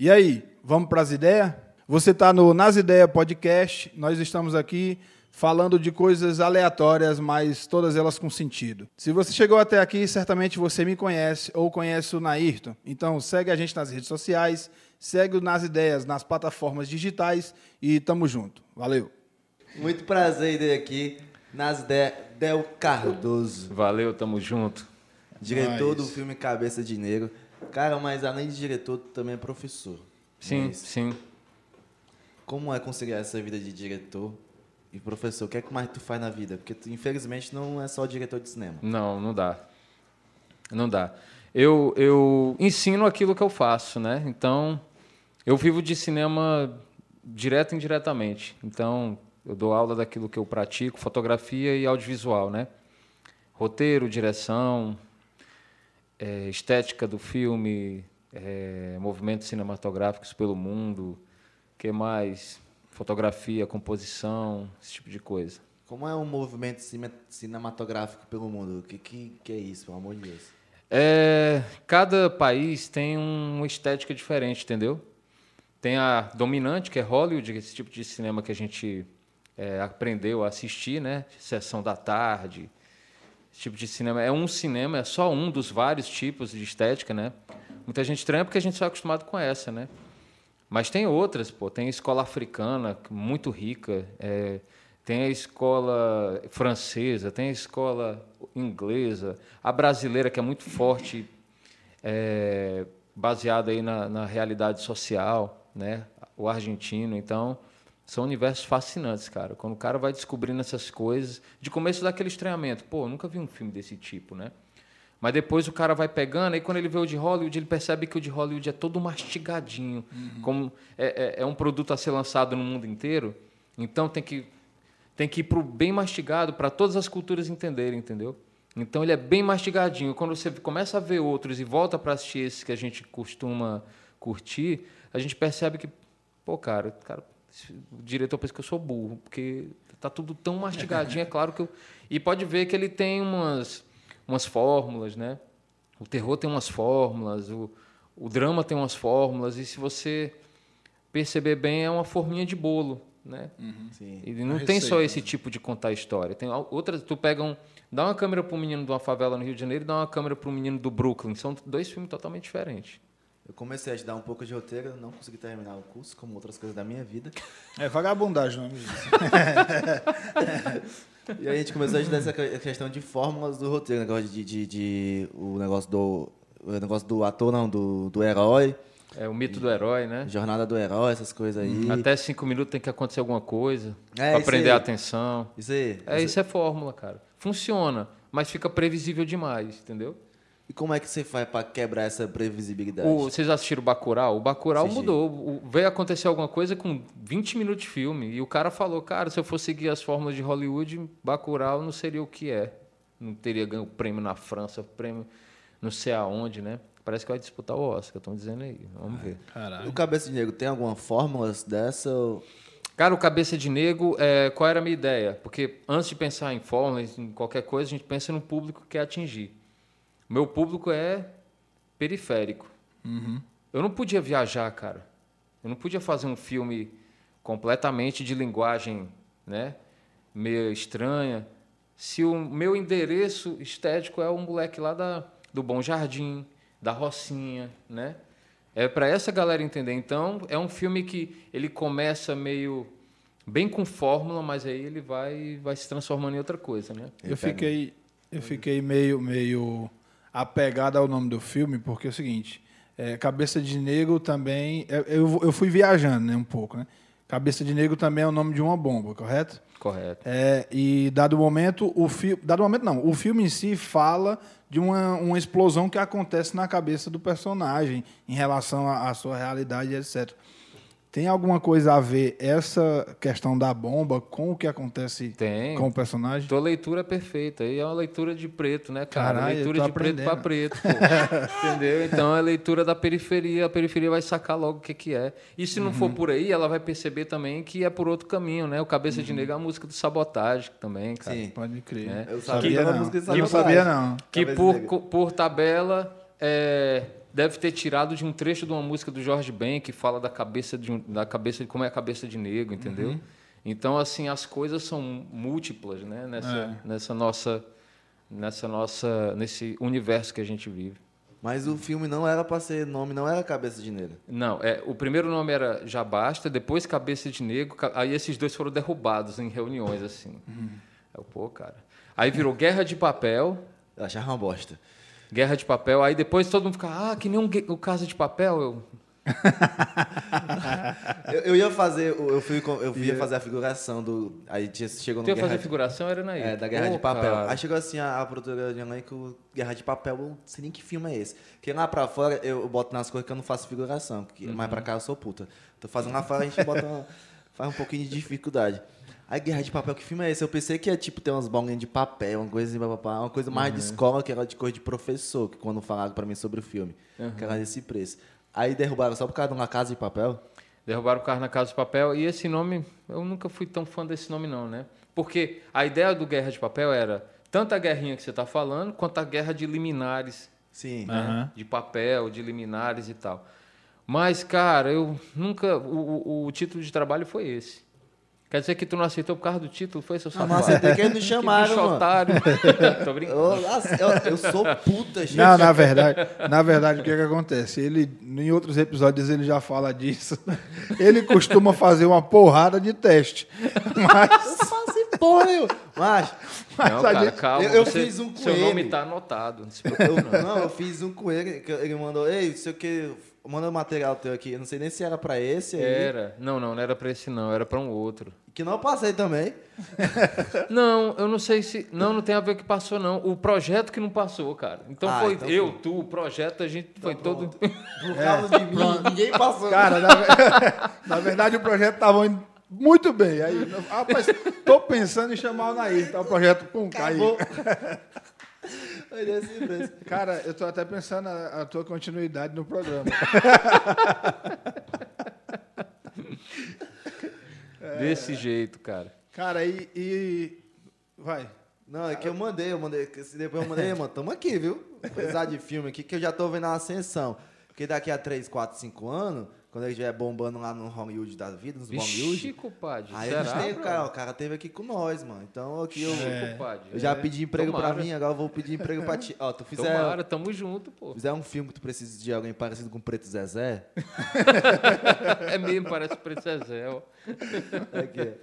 E aí, vamos para as ideias? Você está no Nas Ideias Podcast. Nós estamos aqui falando de coisas aleatórias, mas todas elas com sentido. Se você chegou até aqui, certamente você me conhece ou conhece o Nairton. Então segue a gente nas redes sociais, segue o Nas Ideias nas plataformas digitais e tamo junto. Valeu! Muito prazer em aqui nas ideias Del Cardoso. Valeu, tamo junto. Diretor do filme Cabeça de Negro. Cara, mas além de diretor, tu também é professor. Sim, É sim. Como é conciliar essa vida de diretor e professor? O que é que mais tu faz na vida? Porque tu, infelizmente, não é só diretor de cinema. Não, não dá. Não dá. Eu, eu ensino aquilo que eu faço, né? Então, eu vivo de cinema direto e indiretamente. Então, eu dou aula daquilo que eu pratico, fotografia e audiovisual, né? Roteiro, direção, eh, estética do filme, eh, movimentos cinematográficos pelo mundo, que mais? Fotografia, composição, esse tipo de coisa. Como é um movimento cine- cinematográfico pelo mundo? O que, que, que é isso, pelo amor de Deus? É, cada país tem uma estética diferente, entendeu? Tem a dominante, que é Hollywood, esse tipo de cinema que a gente é, aprendeu a assistir, né? Sessão da tarde, tipo de cinema. É um cinema, é só um dos vários tipos de estética, né? Muita gente estranha porque a gente só é acostumado com essa, né? Mas tem outras, pô. Tem a escola africana, muito rica. é, tem a escola francesa, tem a escola inglesa, a brasileira, que é muito forte, é, baseada aí na, na realidade social, né? O argentino. Então, são universos fascinantes, cara. Quando o cara vai descobrindo essas coisas, de começo daquele estranhamento. Pô, eu nunca vi um filme desse tipo, né? Mas depois o cara vai pegando, aí quando ele vê o de Hollywood, ele percebe que o de Hollywood é todo mastigadinho. Como é, é, é um produto a ser lançado no mundo inteiro, então tem que, tem que ir pro bem mastigado para todas as culturas entenderem, entendeu? Então ele é bem mastigadinho. Quando você começa a ver outros e volta para assistir esses que a gente costuma curtir, a gente percebe que, pô, cara, cara o diretor pensa que eu sou burro, porque tá tudo tão mastigadinho, é claro que eu... E pode ver que ele tem umas umas fórmulas, né? O terror tem umas fórmulas, o, o drama tem umas fórmulas, e se você perceber bem, é uma forminha de bolo, né? Sim. E não Uma tem só receita, esse tipo de contar história. Tem outras, tu pega um, dá uma câmera para um menino de uma favela no Rio de Janeiro e dá uma câmera para um menino do Brooklyn. São dois filmes totalmente diferentes. Eu comecei a estudar um pouco de roteiro, não consegui terminar o curso, como outras coisas da minha vida. É vagabundagem o nome disso. E aí a gente começou a estudar essa que- questão de fórmulas do roteiro, negócio de, de, de- o negócio do o negócio do ator não, do, do herói, É o mito do herói, né? jornada do herói, essas coisas aí. Até cinco minutos tem que acontecer alguma coisa É, para isso prender aí. a atenção. Isso aí. É, isso é fórmula, cara. Funciona, mas fica previsível demais, entendeu? E como é que você faz pra quebrar essa previsibilidade? O, vocês assistiram o Bacurau? O Bacurau Assisti. mudou. O- veio acontecer alguma coisa com 20 minutos de filme. E o cara falou, cara, se eu fosse seguir as fórmulas de Hollywood, Bacurau não seria o que é. Não teria ganho prêmio na França, prêmio não sei aonde, né? Parece que vai disputar o Oscar, estão dizendo aí. Vamos ver. Caralho. O Cabeça de Negro tem alguma fórmula dessa? ou- Cara, o Cabeça de Negro, é, qual era a minha ideia? Porque antes de pensar em fórmulas, em qualquer coisa, a gente pensa no público que quer atingir. O meu público é periférico. Eu não podia viajar, cara. Eu não podia fazer um filme completamente de linguagem, né, meio estranha, se o meu endereço estético é o moleque lá da, do Bom Jardim, da Rocinha, né? É para essa galera entender. Então, é um filme que ele começa meio bem com fórmula, mas aí ele vai vai se transformando em outra coisa, né? Eu fiquei, eu fiquei meio, meio apegado ao nome do filme, porque é o seguinte, é, Cabeça de Negro também, é, eu, eu fui viajando né, um pouco, né? Cabeça de Negro também é o nome de uma bomba, correto? Correto. É, e dado o momento, o filme. Dado o momento, não. O filme em si fala de uma, uma explosão que acontece na cabeça do personagem em relação à, à sua realidade, etc. Tem alguma coisa a ver essa questão da bomba com o que acontece Tem. com o personagem? Tua leitura é perfeita. E é uma leitura de preto, né, cara? Caralho, leitura de preto para aprendendo. preto. pô. Entendeu? Então é leitura da periferia. A periferia vai sacar logo o que, que é. E se não Uhum. for por aí, ela vai perceber também que é por outro caminho, né? O Cabeça Uhum. de Negro é a música do sabotagem também, cara. Sim. Pode crer. É. Eu Sabia da não. música de Eu não Sabotagem. sabia, não. Que Cabeça por, por tabela é, deve ter tirado de um trecho de uma música do Jorge Ben que fala da cabeça de, um, da cabeça de como é a cabeça de negro, entendeu? Uhum. Então, assim, as coisas são múltiplas, né? Nessa, É. nessa nossa, nessa nossa, nesse universo que a gente vive. Mas o filme não era pra ser nome, não era Cabeça de Negro. Não, é, o primeiro nome era Já Basta, depois Cabeça de Negro, aí esses dois foram derrubados em reuniões, assim. Uhum. Eu, pô, cara. Aí virou Guerra de Papel, Eu achava uma bosta. Guerra de Papel, aí depois todo mundo fica, ah, que nem um, o Casa de Papel. Eu, Eu, eu ia fazer, o- eu fui, eu ia fazer a figuração do. Aí chegou no tu ia fazer de- figuração, era na É, da Guerra de Papel. cara. Aí chegou assim a, a produtora de elenco, Guerra de Papel, eu não sei nem que filme é esse. Porque lá pra fora eu, eu boto nas coisas que eu não faço figuração, porque Uhum. mais pra cá eu sou puta. Tô fazendo lá fora, a gente bota uma- faz um pouquinho de dificuldade. Aí Guerra de Papel, que filme é esse? Eu pensei que ia tipo ter umas bolinhas de papel, uma coisa assim, papapá, uma coisa mais Uhum. de escola, que era de coisa de professor, que quando falaram pra mim sobre o filme, Uhum. que era desse preço. Aí derrubaram só por causa de uma casa de papel. Derrubaram o carro na Casa de Papel. E esse nome, eu nunca fui tão fã desse nome, não, né? Porque a ideia do Guerra de Papel era tanto a guerrinha que você está falando, quanto a guerra de liminares, Sim. né? Aham. De papel, de liminares e tal. Mas, cara, eu nunca. O, o- o título de trabalho foi esse. Quer dizer que tu não aceitou por causa do título? Foi seu safado? mas aceitei que eles me Que chamaram, mano. otário. Tô brincando. Eu, eu, eu sou puta, gente. Não, na verdade, na verdade, o que, que acontece? Ele, em outros episódios, ele já fala disso. Ele costuma fazer uma porrada de teste. Mas, Não faço porra nenhuma. Mas, mas Não, a cara, gente- calma. eu- eu você- fiz um com Seu nome ele. tá anotado. Não se eu, preocupe, não. não, eu fiz um com ele, que ele mandou, ei, sei o que, manda o material teu aqui. Eu não sei nem se era pra esse aí. Era. Não, não, não era pra esse, não. Era pra um outro. Que não passei também. Não, eu não sei se. Não, não tem a ver com o que passou, não. O projeto que não passou, cara. Então Ah, foi então eu, foi. tu, o projeto, a gente foi todo. Por causa de mim, ninguém passou. Cara, na, na verdade, o projeto estava indo muito bem. Aí, rapaz, tô pensando em chamar o Nair. Tá o projeto, pum, caiu. Acabou. Olha esse preço. Cara, eu tô até pensando a, a tua continuidade no programa. Desse jeito, cara. Cara, e. e- Vai. Não, é que eu mandei, eu mandei. que se Depois eu mandei, mano, tamo aqui, viu? Apesar de filme aqui, que eu já tô vendo a ascensão. Porque daqui a 3, 4, 5 anos, quando ele estiver bombando lá no Hollywood da vida, nos Vixe, Bollywood. compadre. Aí a gente será? cara, o cara teve aqui com nós, mano. Então aqui eu, Vixe, compadre. eu já É. pedi emprego Tomara. pra mim, agora eu vou pedir emprego pra ti. Ó, tu fizer, Tomara, tamo junto, pô. fizer um filme que tu precisa de alguém parecido com o Preto Zezé. É mesmo, parece o Preto Zezé, ó. Aqui.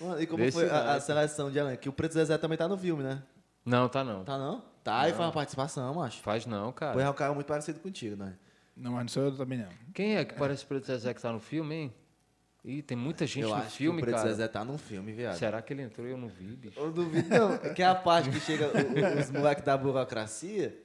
Mano, e como Desse foi a, a seleção de Alan? Que o Preto Zezé também tá no filme, né? Não, tá não. Tá não? Tá, e faz uma participação, macho. Faz não, cara. Pois é um cara muito parecido contigo, né? Não, mas não sou eu também, não. Quem é que parece o Preto Zezé que tá no filme, hein? Ih, tem muita gente eu no acho filme, que o Preto cara. Zezé tá num filme, viado. Será que ele entrou e eu não vi, bicho? Eu duvido, não. Que é a parte que chega o- os moleques da burocracia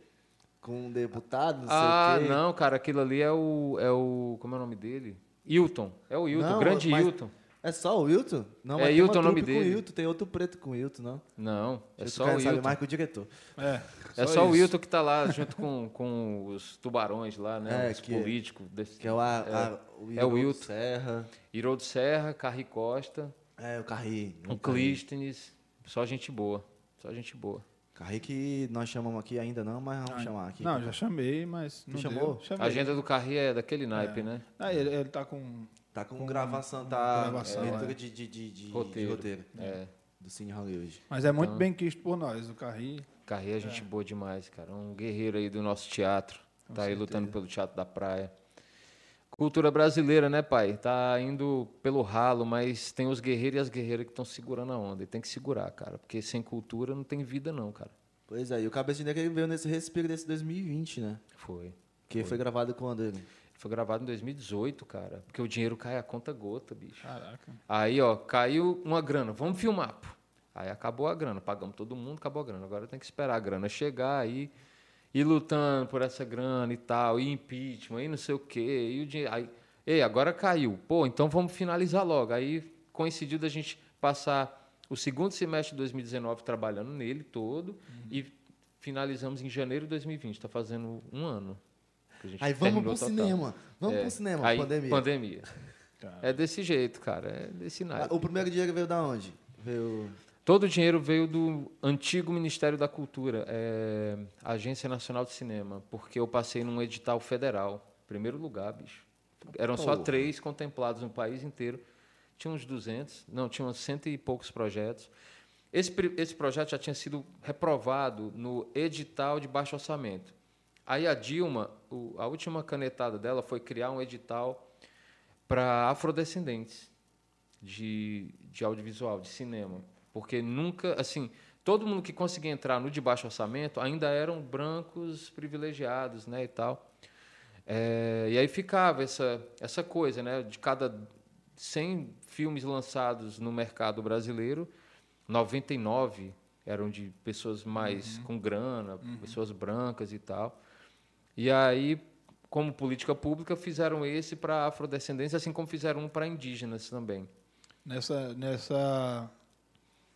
com um deputado, não ah, sei o quê. não, cara, aquilo ali é o, é o. Como é o nome dele? Hilton. É o Hilton, Não, o grande mas- Hilton. É só o Wilton? Não, É Hilton uma o nome dele. Wilton, tem outro preto com o Wilton, não? Não, é só o sabe Hilton. mais que o diretor. É, É só o isso. Hilton que tá lá junto com, com os tubarões lá, né? É, os que- políticos. Desse, Que é o, a, a- o, É o Wilton. Serra. Iroldo Serra, Carri Costa, É, o Carri. o Clístenes. Só gente boa. Só gente boa. Carri que nós chamamos aqui ainda não, mas vamos chamar aqui. Não, já chamei, mas não chamou? deu. Chamei. A agenda do Carri é daquele naipe, né? Ah, ele, ele tá com... Tá com, gravação, tá gravação, é, leitura é. de, de, de, de- Roteiro. de roteiro. É. Do Cine Hollywood. Mas é muito Então. bem quisto por nós, o Carri. Carri é gente boa demais, cara. Um guerreiro aí do nosso teatro. tá aí lutando pelo Teatro da Praia. Cultura brasileira, né, pai? Tá indo pelo ralo, mas tem os guerreiros e as guerreiras que estão segurando a onda. E tem que segurar, cara. Porque sem cultura não tem vida, não, cara. Pois é, e o Cabeça de Negro ele veio nesse respiro desse 2020, né? Foi. Que foi, gravado quando ele? Foi gravado em 2018, cara. Porque o dinheiro cai a conta gota, bicho. Caraca. Aí, ó, caiu uma grana. Vamos filmar, pô. Aí acabou a grana. Pagamos todo mundo, acabou a grana. Agora tem que esperar a grana chegar aí. E lutando por essa grana e tal. E impeachment, e não sei o quê. E o dinheiro. Aí, ei, agora caiu. Pô, então vamos finalizar logo. Aí coincidiu da gente passar o segundo semestre de 2019 trabalhando nele todo. E finalizamos em janeiro de 2020. Está fazendo um ano. Que a gente Aí vamos pro total. cinema. Vamos É. pro cinema, Aí, pandemia. pandemia. É desse jeito, cara. É desse Ah, naipe. O primeiro ele veio da onde? Veio. Todo o dinheiro veio do antigo Ministério da Cultura, é, Agência Nacional de Cinema, porque eu passei num edital federal, primeiro lugar, bicho. Eram só três contemplados no país inteiro. Tinha uns 200, não, tinha uns cento e poucos projetos. Esse, esse projeto já tinha sido reprovado no edital de baixo orçamento. Aí a Dilma, o- a última canetada dela foi criar um edital para afrodescendentes de, de audiovisual, de cinema. Porque nunca, assim, todo mundo que conseguia entrar no de baixo orçamento ainda eram brancos privilegiados, né, e tal. É, e aí ficava essa, essa coisa, né, de cada 100 filmes lançados no mercado brasileiro, 99 eram de pessoas mais com grana, pessoas brancas e tal. E aí, como política pública, fizeram esse para afrodescendentes, assim como fizeram um para indígenas também. Nessa, nessa,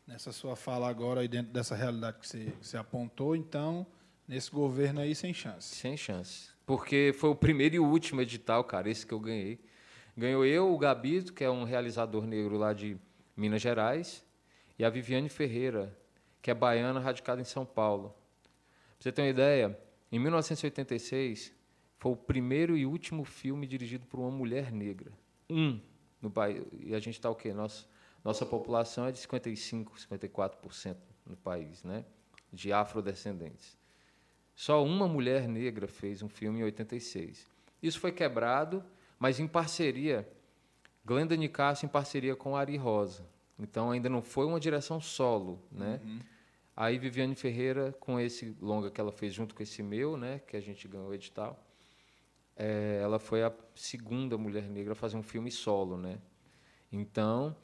nessa sua fala agora, aí dentro dessa realidade que você, que você apontou, então, nesse governo aí, sem chance. Sem chance. Porque foi o primeiro e último edital, cara, esse que eu ganhei. Ganhou eu, o Gabito, que é um realizador negro lá de Minas Gerais, e a Viviane Ferreira, que é baiana, radicada em São Paulo. Pra você ter uma ideia, em 1986, foi o primeiro e último filme dirigido por uma mulher negra. Um no país. E a gente está o quê? Nossa, nossa população é de 55, 54% no país, né? De afrodescendentes. Só uma mulher negra fez um filme em 86. Isso foi quebrado, mas em parceria, Glenda Nicasso em parceria com Ari Rosa. Então ainda não foi uma direção solo, né? Aí Viviane Ferreira com esse longa que ela fez junto com esse meu, né, que a gente ganhou o edital. é, ela foi a segunda mulher negra a fazer um filme solo, né? Então,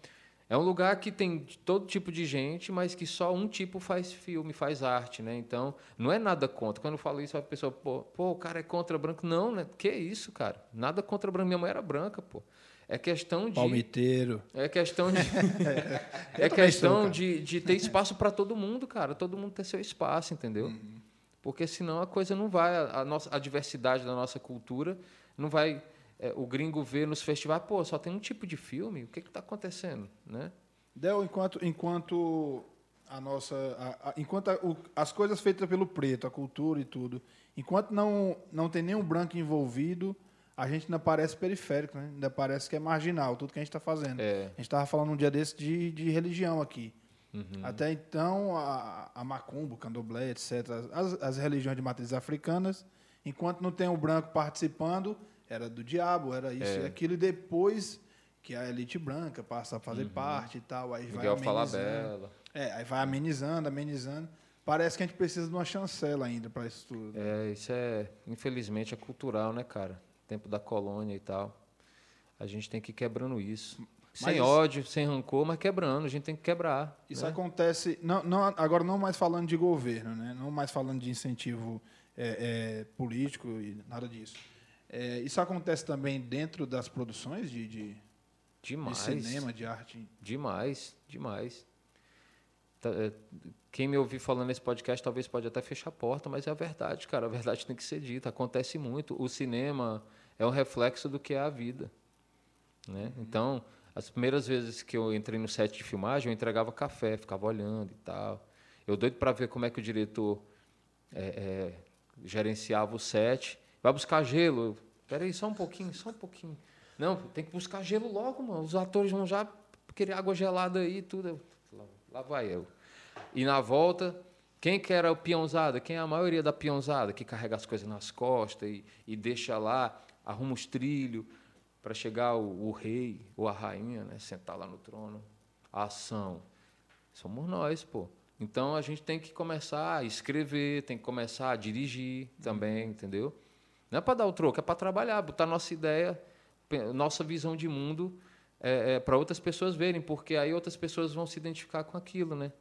é um lugar que tem todo tipo de gente, mas que só um tipo faz filme, faz arte, né? Então, não é nada contra. Quando eu falo isso, a pessoa, pô, pô, o cara é contra branco. Não, né? Que isso, cara? Nada contra branco. Minha mãe era branca, pô. É questão de. Palmiteiro. É questão de. é sou, questão cara. de, de ter espaço para todo mundo, cara. Todo mundo ter seu espaço, entendeu? Uhum. Porque senão a coisa não vai. A, nossa, a diversidade da nossa cultura não vai. é, o gringo vê nos festivais, pô, só tem um tipo de filme, o que está acontecendo? Né? Del, enquanto, enquanto a nossa. a- a- enquanto o- as coisas feitas pelo preto, a cultura e tudo, enquanto não, não tem nenhum branco envolvido, a gente ainda parece periférico, né? ainda parece que é marginal tudo que a gente está fazendo. É. A gente estava falando um dia desse de, de religião aqui. Uhum. Até então, a, a macumba, o candomblé, etc., as, as religiões de matrizes africanas, enquanto não tem o branco participando, era do diabo, era isso É. e aquilo, e depois que a elite branca passa a fazer parte e tal, aí vai Uhum. Miguel amenizando. Falabella. É, aí vai amenizando, amenizando. Parece que a gente precisa de uma chancela ainda para isso tudo. É, isso é, infelizmente, é cultural, né, cara? Tempo da colônia e tal. A gente tem que ir quebrando isso. sem ódio, sem rancor, mas quebrando. A gente tem que quebrar. Isso né? acontece, não, não, agora não mais falando de governo, né? não mais falando de incentivo é, é, político e nada disso. É, isso acontece também dentro das produções de, de, de Demais. cinema, de arte. Demais, demais. Tá, é, Quem me ouvir falando nesse podcast talvez pode até fechar a porta, mas é a verdade, cara. A verdade tem que ser dita. Acontece muito. O cinema é um reflexo do que é a vida. Né? Então, as primeiras vezes que eu entrei no set de filmagem, eu entregava café, ficava olhando e tal. Eu doido para ver como é que o diretor é, é, gerenciava o set. Vai buscar gelo. Peraí, só um pouquinho, só um pouquinho. Não, tem que buscar gelo logo, mano. Os atores vão já querer água gelada aí e tudo. Lá, vai eu. E na volta, quem que era o peãozada? Quem é a maioria da peãozada? Que carrega as coisas nas costas e, e deixa lá, arruma os trilhos para chegar o, o rei ou a rainha, né? Sentar lá no trono. A ação. Somos nós, pô. Então a gente tem que começar a escrever, tem que começar a dirigir também, entendeu? Não é para dar o troco, é para trabalhar, botar nossa ideia, nossa visão de mundo é, para outras pessoas verem, porque aí outras pessoas vão se identificar com aquilo, né?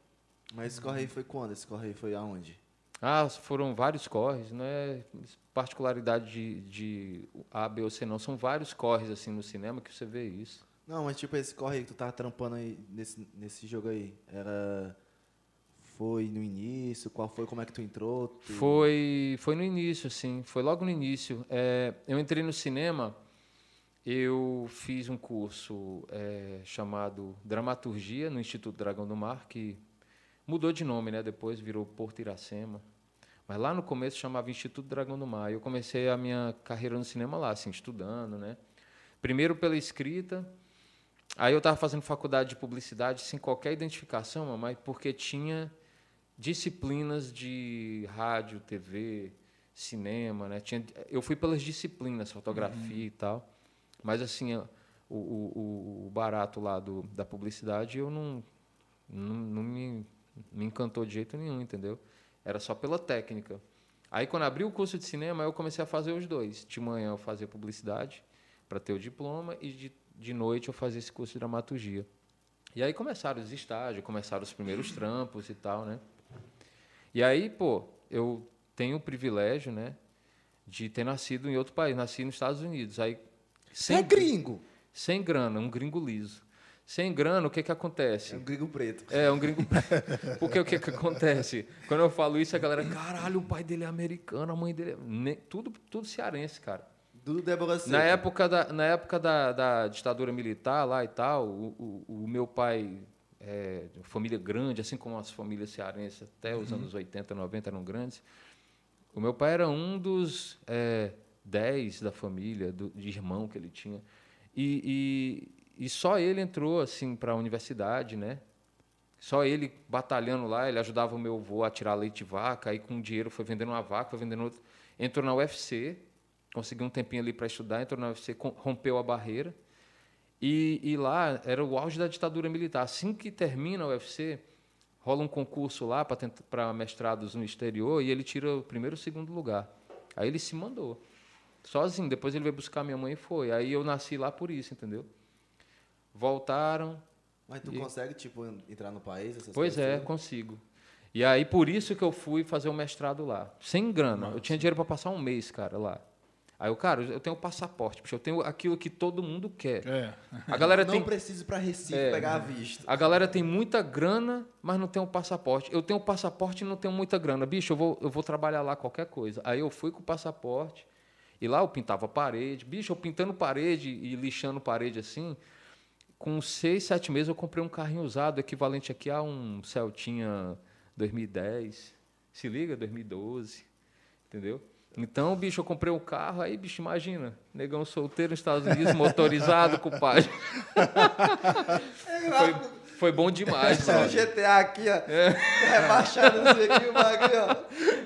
Mas esse correio foi quando? Esse correio foi aonde? Ah, foram vários corres, não é particularidade de, de A, B ou C, não. São vários corres assim no cinema que você vê isso. Não, mas tipo, esse correio que tu tava trampando aí nesse, nesse jogo aí, era. Foi no início? Qual foi? Como é que tu entrou? Tu- Foi, foi no início, sim. Foi logo no início. É, eu entrei no cinema, eu fiz um curso é, chamado Dramaturgia no Instituto Dragão do Mar, que Mudou de nome, né? Depois virou Porto Iracema. Mas lá no começo chamava Instituto Dragão do Mar. Eu comecei a minha carreira no cinema lá, assim, estudando, né? Primeiro pela escrita. Aí eu estava fazendo faculdade de publicidade sem qualquer identificação, mas porque tinha disciplinas de rádio, TV, cinema, né? Tinha, eu fui pelas disciplinas, fotografia uhum. e tal. Mas assim, o, o, o barato lá do, da publicidade eu não, não, não me, me encantou de jeito nenhum, entendeu? Era só pela técnica. Aí, quando abri o curso de cinema, eu comecei a fazer os dois. De manhã eu fazia publicidade para ter o diploma e de, de noite eu fazia esse curso de dramaturgia. E aí começaram os estágios, começaram os primeiros trampos e tal, né? E aí, pô, eu tenho o privilégio, né, de ter nascido em outro país. Nasci nos Estados Unidos. Aí, sem, é gringo? Sem grana, um gringo liso. Sem grana, o que que acontece? É um gringo preto. É, um gringo preto. Porque o que que acontece? Quando eu falo isso, a galera, caralho, o pai dele é americano, a mãe dele é... Tudo, tudo cearense, cara. Tudo Débora Na época, da, na época da, da ditadura militar lá e tal, o, o, o meu pai, é, família grande, assim como as famílias cearenses até os uhum. anos 80, 90 eram grandes, o meu pai era um dos é, dez da família, do, de irmão que ele tinha. E, e, e só ele entrou assim para a universidade, né? Só ele batalhando lá, ele ajudava o meu avô a tirar leite de vaca, aí com dinheiro foi vendendo uma vaca, foi vendendo outra. Entrou na UFC, conseguiu um tempinho ali para estudar, entrou na UFC, rompeu a barreira. E, e, lá era o auge da ditadura militar. Assim que termina a UFC, rola um concurso lá para mestrados no exterior e ele tira o primeiro e o segundo lugar. Aí ele se mandou. Sozinho. Depois ele veio buscar minha mãe e foi. Aí eu nasci lá por isso, entendeu? Voltaram. Mas tu e... consegue, tipo, entrar no país? pois é, todas? consigo. E aí por isso que eu fui fazer o mestrado lá. Sem grana. Nossa. Eu tinha dinheiro para passar um mês, cara, lá. Aí eu, cara, eu tenho passaporte, eu tenho aquilo que todo mundo quer. É. A galera não tem... preciso para Recife é, pegar a vista. A galera tem muita grana, mas não tem um passaporte. Eu tenho passaporte e não tenho muita grana. Bicho, eu vou, eu vou trabalhar lá qualquer coisa. Aí eu fui com o passaporte e lá eu pintava parede. Bicho, eu pintando parede e lixando parede assim. Com seis, sete meses eu comprei um carrinho usado, equivalente aqui a um Celtinha 2010. Se liga, 2012. Entendeu? Então, bicho, eu comprei um carro, aí, bicho, imagina, negão solteiro nos Estados Unidos, motorizado, compadre. foi, foi bom demais, mano. GTA aqui, ó. É. Aqui, o bagulho, ó.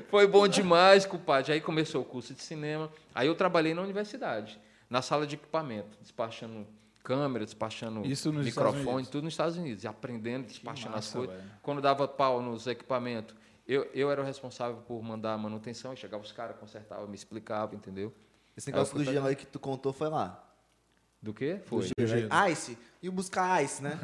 Foi bom demais, compadre. Aí começou o curso de cinema. Aí eu trabalhei na universidade, na sala de equipamento, despachando câmera, despachando microfone, tudo nos Estados Unidos. E aprendendo, despachando massa, as coisas. Véio. Quando dava pau nos equipamentos, eu, eu era o responsável por mandar a manutenção, chegava os caras, consertava, me explicava, entendeu? Esse negócio do gelo aí que tu contou foi lá. Do quê? Foi. Do gelo. Ice. E buscar ice, né?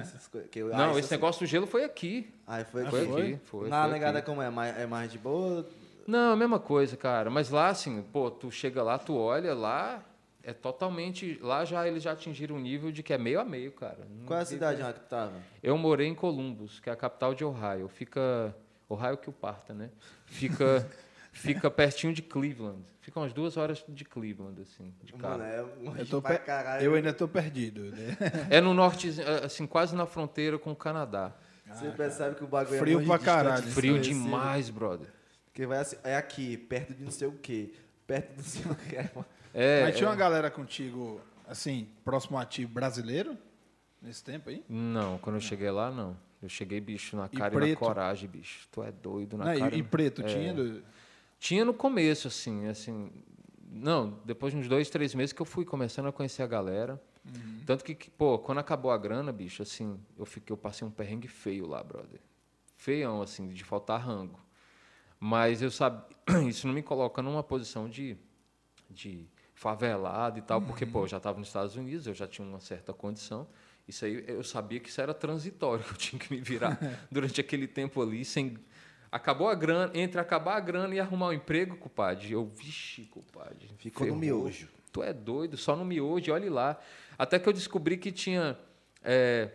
que Não, ice, esse assim... negócio do gelo foi aqui. Ah, foi aqui? Foi aqui. Foi, Na foi negada aqui. como é? É mais de boa? Não, a mesma coisa, cara. Mas lá, assim, pô, tu chega lá, tu olha lá, é totalmente. Lá já eles já atingiram um nível de que é meio a meio, cara. Qual é a cidade lá que tu tava? Eu morei em Columbus, que é a capital de Ohio. Fica o raio que o parta, né? Fica, fica pertinho de Cleveland. Fica umas duas horas de Cleveland, assim, de carro. Mano, é eu, tô per... eu ainda estou perdido. Né? É no norte, assim, quase na fronteira com o Canadá. Você ah, percebe que o bagulho frio é Frio pra caralho. Frio demais, brother. Porque vai assim, é aqui, perto de não sei o quê. Perto de não sei o quê. É, Mas tinha é... uma galera contigo, assim, próximo a ti, brasileiro? Nesse tempo aí? Não, quando eu cheguei lá, não. Eu cheguei, bicho, na cara e, e na coragem, bicho. Tu é doido na não, cara. E, e preto, é, tinha? Do... Tinha no começo, assim, assim. Não, depois de uns dois, três meses que eu fui começando a conhecer a galera. Uhum. Tanto que, pô, quando acabou a grana, bicho, assim, eu fiquei, eu passei um perrengue feio lá, brother. Feião, assim, de faltar rango. Mas eu sabia, isso não me coloca numa posição de, de favelado e tal, uhum. porque, pô, eu já estava nos Estados Unidos, eu já tinha uma certa condição. Isso aí eu sabia que isso era transitório, que eu tinha que me virar durante aquele tempo ali, sem. Acabou a grana, entre acabar a grana e arrumar um emprego, compadre. Eu, vixe, compadre. Ficou ferrou. no miojo. Tu é doido, só no miojo, olhe lá. Até que eu descobri que tinha. É,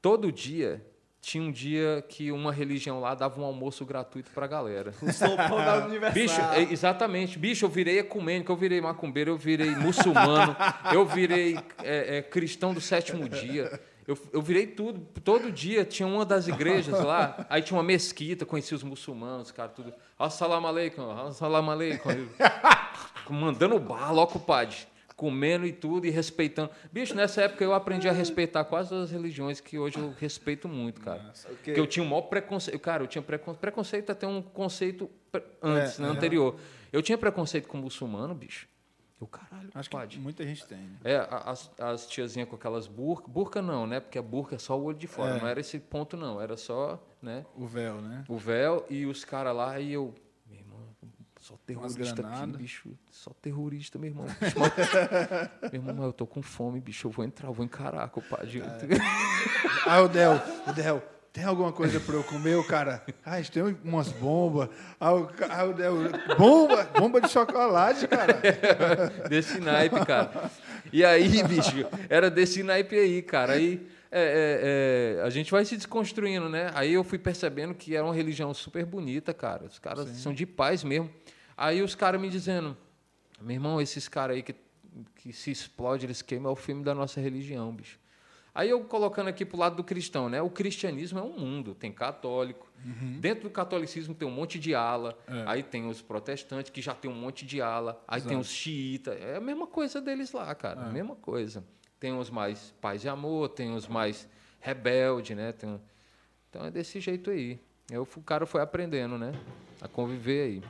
todo dia tinha um dia que uma religião lá dava um almoço gratuito pra galera. O sopão da universidade. Bicho, é, exatamente. Bicho, eu virei ecumênico, eu virei macumbeiro, eu virei muçulmano, eu virei é, é, cristão do sétimo dia. Eu, eu virei tudo. Todo dia tinha uma das igrejas lá, aí tinha uma mesquita, conhecia os muçulmanos, cara, tudo. Assalamu alaikum, assalamu alaikum. Mandando bala, ó, compadre. Comendo e tudo e respeitando. Bicho, nessa época eu aprendi a respeitar quase todas as religiões que hoje eu respeito muito, cara. Porque eu tinha um maior preconceito. Cara, eu tinha preconceito. Preconceito até um conceito antes, É, né, é. anterior. Eu tinha preconceito com muçulmano, bicho. Eu, caralho, Acho compadre. que muita gente tem. né? É, as, as tiazinhas com aquelas burca. Burca não, né? Porque a burca é só o olho de fora. É. Não era esse ponto, não. Era só, né? O véu, né? O véu e os caras lá e eu. Meu irmão, só terrorista aqui, bicho. Só terrorista, meu irmão. Bicho, meu irmão, mas eu tô com fome, bicho. Eu vou entrar, eu vou encarar, compadre. Ah, o Del, o Del, tem alguma coisa pra eu comer, o cara? Ah, têm umas bombas. Ah, o, ah, o Del, bomba? Bomba de chocolate, cara. desse naipe, cara. E aí, bicho, era desse naipe aí, cara. Aí é, é, é, a gente vai se desconstruindo, né? Aí eu fui percebendo que era uma religião super bonita, cara. Os caras são de paz mesmo. Aí os caras me dizendo, meu irmão, esses caras aí que, que se explode, eles queimam, é o filme da nossa religião, bicho. Aí eu colocando aqui pro lado do cristão, né? O cristianismo é um mundo, tem católico. Dentro do catolicismo tem um monte de ala. Aí tem os protestantes que já tem um monte de ala. Aí tem os xiitas. É a mesma coisa deles lá, cara. A mesma coisa. Tem os mais paz e amor, tem os mais rebelde, né? Tem Então é desse jeito aí. Aí o cara foi aprendendo, né? A conviver aí.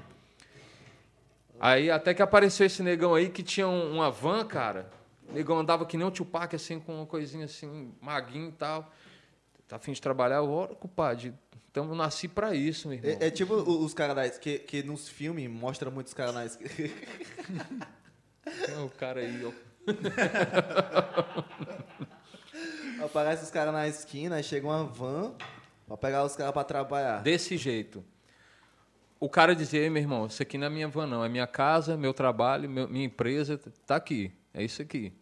Aí até que apareceu esse negão aí que tinha um- uma van, cara. O negão andava que nem o Tupac, assim, com uma coisinha assim, maguinho e tal. Tá afim de trabalhar? Ora, compadre. Então eu nasci pra isso, meu irmão. É, é tipo os caras que, que nos filmes mostra muito os caras. Tem o cara aí, ó. Aparece os caras na esquina, aí chega uma van pra pegar os caras pra trabalhar. Desse jeito. O cara dizia, "Ei, meu irmão, isso aqui não é minha van, não. É minha casa, meu trabalho, meu- minha empresa, tá aqui. É isso aqui.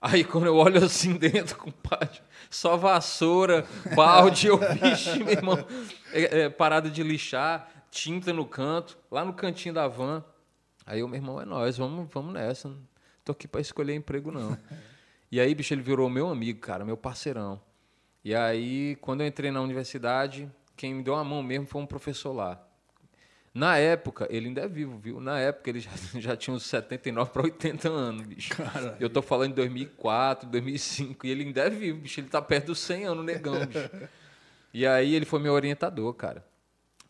Aí quando eu olho assim dentro, compadre, só vassoura, balde, eu, vixe, meu irmão, é, é, parada de lixar, tinta no canto, lá no cantinho da van. Aí eu, meu irmão, é nós, vamos, vamos nessa. Não tô aqui para escolher emprego, não. E aí, bicho, ele virou meu amigo, cara, meu parceirão. E aí, quando eu entrei na universidade, quem me deu a mão mesmo foi um professor lá. Na época, ele ainda é vivo, viu? Na época, ele já, já tinha uns 79 para 80 anos, bicho. Eu tô falando de 2004, 2005, e ele ainda é vivo, bicho. Ele tá perto dos 100 anos, negão, bicho. E aí, ele foi meu orientador, cara.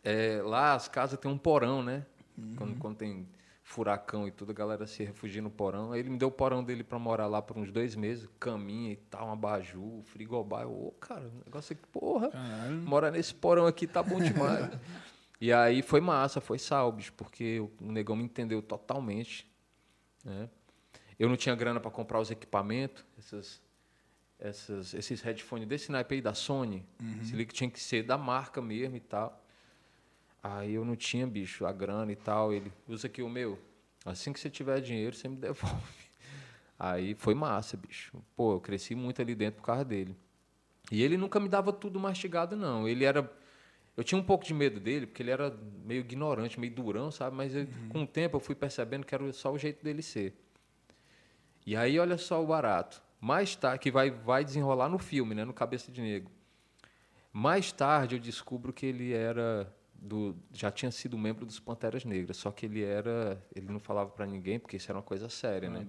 É, lá, as casas tem um porão, né? Quando, quando tem furacão e tudo, a galera se refugia no porão. Aí ele me deu o porão dele para morar lá por uns dois meses, caminha e tal, um abajur, frigobar. Ô, cara, o negócio aqui, porra, morar nesse porão aqui tá bom demais. e aí foi massa, foi sal, bicho, porque o negão me entendeu totalmente. Né? Eu não tinha grana para comprar os equipamentos, essas, essas, esses headphones desse naipe aí da Sony. Se liga que tinha que ser da marca mesmo e tal. Aí eu não tinha, bicho, a grana e tal. Ele usa aqui o meu. Assim que você tiver dinheiro, você me devolve. Aí foi massa, bicho. Pô, eu cresci muito ali dentro por causa dele. E ele nunca me dava tudo mastigado, não. Ele era. Eu tinha um pouco de medo dele, porque ele era meio ignorante, meio durão, sabe? Mas eu, com o tempo eu fui percebendo que era só o jeito dele ser. E aí, olha só o barato. Mais tarde, que vai, vai desenrolar no filme, né? No Cabeça de Negro. Mais tarde eu descubro que ele era do já tinha sido membro dos Panteras Negras, só que ele era, ele não falava para ninguém porque isso era uma coisa séria, né?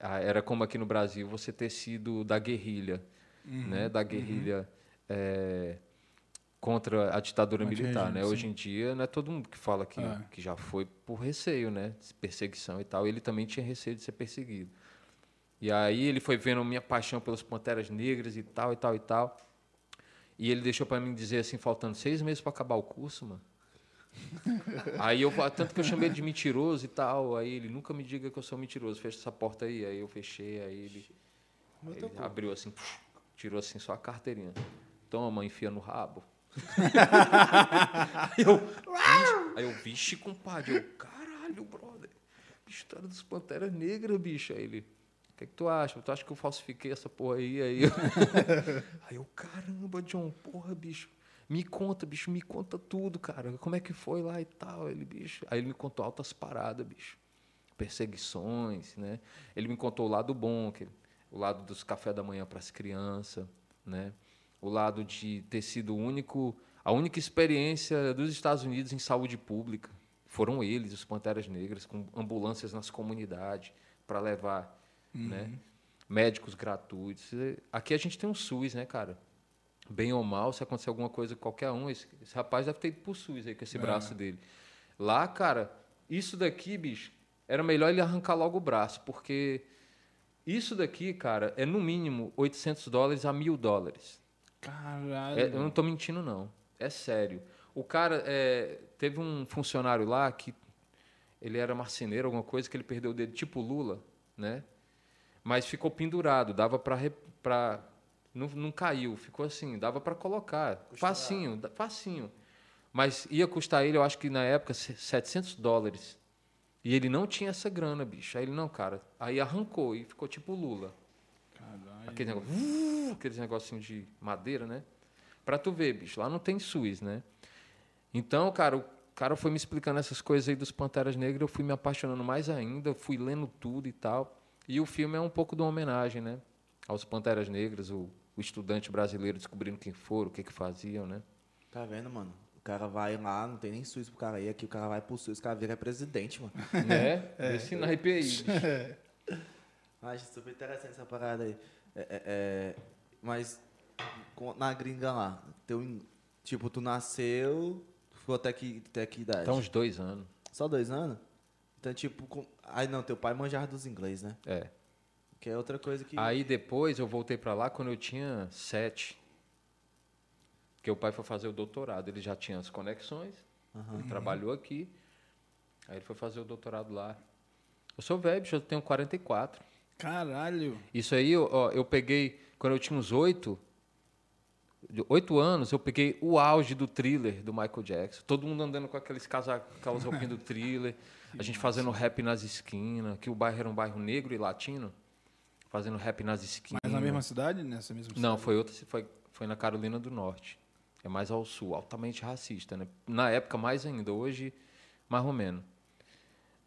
Ah, Era como aqui no Brasil você ter sido da guerrilha, né? Da guerrilha eh, contra a ditadura Contra o militar, né? sim. Hoje em dia não é todo mundo que fala que, É. que já foi por receio, né? Perseguição e tal. Ele também tinha receio de ser perseguido. E aí ele foi vendo a minha paixão pelas Panteras Negras e tal, e tal, e tal. E ele deixou para mim dizer assim, faltando seis meses para acabar o curso, mano. aí eu, tanto que eu chamei ele de mentiroso e tal. Aí ele, nunca me diga que eu sou mentiroso, fecha essa porta aí. Aí eu fechei, aí ele, aí ele abriu assim, tirou assim só a carteirinha. Toma, enfia no rabo. Aí eu, vixe, aí eu, vixe, compadre. Eu, caralho, brother. Era dos Panteras Negras, bicho. Aí ele, o que, que tu acha? Tu acha que eu falsifiquei essa porra aí? Aí eu, aí eu, caramba, John, porra, bicho. Me conta, bicho, me conta tudo, cara. Como é que foi lá e tal? Ele, bicho. Aí ele me contou altas paradas, bicho. Perseguições, né? Ele me contou o lado bom, que o lado dos café da manhã para as crianças, né? O lado de ter sido o único, a única experiência dos Estados Unidos em saúde pública. Foram eles, os Panteras Negras, com ambulâncias nas comunidades para levar, né? Médicos gratuitos. Aqui a gente tem um SUS, né, cara? Bem ou mal, se acontecer alguma coisa com qualquer um, esse, esse rapaz deve ter ido pro SUS aí com esse É. braço dele. Lá, cara, isso daqui, bicho, era melhor ele arrancar logo o braço, porque isso daqui, cara, é no mínimo 800 dólares a mil dólares. Caralho. É, eu não estou mentindo, não. É sério. O cara, é, teve um funcionário lá que ele era marceneiro, alguma coisa, que ele perdeu o dedo, tipo Lula, né? Mas ficou pendurado, dava para não, não caiu, ficou assim, dava para colocar, facinho, da- facinho. Mas ia custar ele, eu acho que na época, se- 700 dólares. E ele não tinha essa grana, bicho. Aí ele, não, cara. Aí arrancou e ficou tipo Lula. Caralho. Aquele negócio, uh, aqueles negocinho de madeira, né? Pra tu ver, bicho, lá não tem SUS, né? Então, cara, o cara foi me explicando essas coisas aí dos Panteras Negras, eu fui me apaixonando mais ainda, fui lendo tudo e tal. E o filme é um pouco de uma homenagem, né? Aos Panteras Negras, o, o estudante brasileiro descobrindo quem foram, o que que faziam, né? Tá vendo, mano? O cara vai lá, não tem nem SUS pro cara ir, aqui o cara vai pro SUS, o cara vira presidente, mano. né? Esse naipe aí, bicho. Acho super interessante essa parada aí. É, é, é, mas na gringa lá, teu, tipo, tu nasceu, ficou até que, até que idade? Então, uns dois anos. Só dois anos? Então, tipo, com... aí não, teu pai manjava dos inglês, né? É. Que é outra coisa que. Aí depois eu voltei pra lá quando eu tinha sete. Porque o pai foi fazer o doutorado. Ele já tinha as conexões, ele trabalhou aqui. Aí ele foi fazer o doutorado lá. Eu sou velho, bicho, eu tenho 44. Caralho. Isso aí, ó, eu peguei, quando eu tinha uns oito, oito anos, eu peguei o auge do thriller do Michael Jackson. Todo mundo andando com aqueles casacos, aquelas roupinhas do thriller. A gente fazendo rap nas esquinas, que o bairro era um bairro negro e latino. Fazendo rap nas esquinas. Mas na mesma cidade? Nessa mesma cidade? Não, foi outra, foi, foi na Carolina do Norte. É mais ao sul, altamente racista, né? Na época mais ainda, hoje mais ou menos.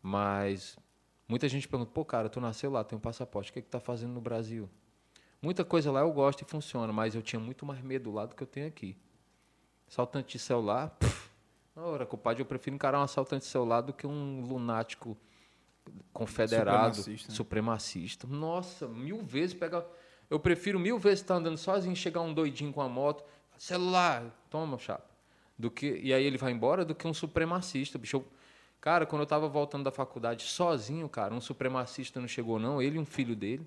Mas muita gente pergunta, pô, cara, tu nasceu lá, tem um passaporte, o que que tá fazendo no Brasil? Muita coisa lá eu gosto e funciona, mas eu tinha muito mais medo lá do que eu tenho aqui. Assaltante de celular, pff, na hora, compadre, eu prefiro encarar um assaltante de celular do que um lunático confederado, Supremacista, né? supremacista. Nossa, mil vezes pegar. Eu prefiro mil vezes estar andando sozinho, chegar um doidinho com a moto, celular, toma, chapa. Do que, e aí ele vai embora do que um supremacista, bicho. Eu- cara, quando eu tava voltando da faculdade sozinho, cara, um supremacista não chegou, não. Ele e um filho dele,